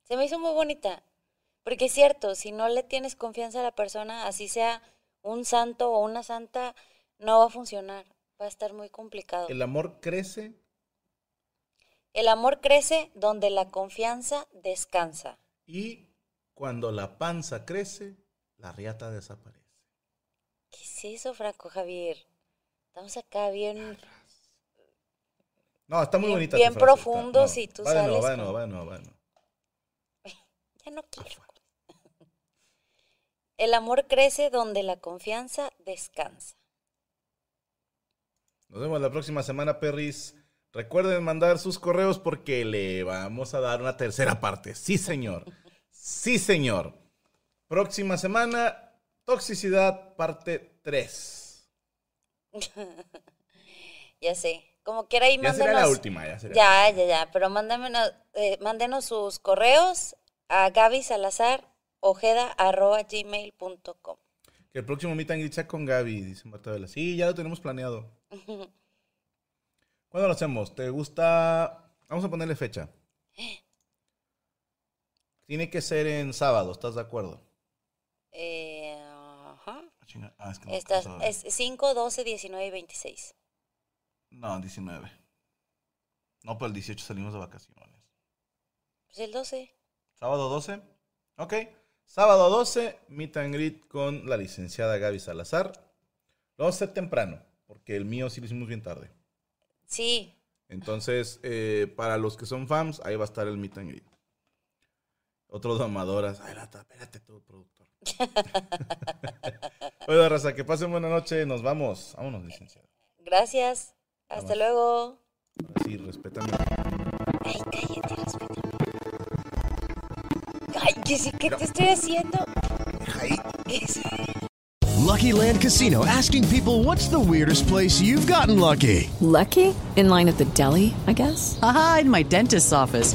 Se me hizo muy bonita. Porque es cierto, si no le tienes confianza a la persona, así sea un santo o una santa, no va a funcionar. Va a estar muy complicado. El amor crece. El amor crece donde la confianza descansa. Y cuando la panza crece, la riata desaparece. ¿Qué es eso, Franco Javier? Estamos acá bien, No, está muy Bien- bonita. bien frase, está- profundos no, y tú nuevo, sales con- va de nuevo. Ya no quiero. El amor crece donde la confianza descansa. Nos vemos la próxima semana, perris. Recuerden mandar sus correos porque le vamos a dar una tercera parte. Sí, señor. Sí, señor. Próxima semana, toxicidad, parte 3. [laughs] Ya sé. Como quiera ahí Ya sería mándenos. la última, ya sería. Ya, ya, ya. Pero mándenos, eh, mándenos sus correos a Gaby Salazar ojeda.gmail.com. Que el próximo meet and greet sea con Gaby, dice Marta Vela. Sí, ya lo tenemos planeado. [laughs] ¿Cuándo lo hacemos? ¿Te gusta? Vamos a ponerle fecha. [gasps] Tiene que ser en sábado, ¿estás de acuerdo? Eh, chinga. Ah, es que no Estas, es 5, 12, 19 y 26. No, 19. No, pero el 18 salimos de vacaciones. Pues el 12. ¿Sábado 12? Ok. Sábado 12, meet and greet con la licenciada Gaby Salazar. Lo vamos a hacer temprano, porque el mío sí lo hicimos bien tarde. Sí. Entonces, eh, para los que son fans, ahí va a estar el meet and greet. Otros amadoras. Ay, Lata, espérate tú, productor. [laughs] Oiga, raza, que pasen buena noche. Nos vamos. Vámonos, licenciada. Gracias. Hasta Vamos. luego. Ahora sí, respétame. Ay, cállate, respétame. Ay, que sí, ¿qué te estoy haciendo? ¿Qué es? Lucky Land Casino asking people what's the weirdest place you've gotten lucky? Lucky? In line at the deli, I guess? Aha, in my dentist's office.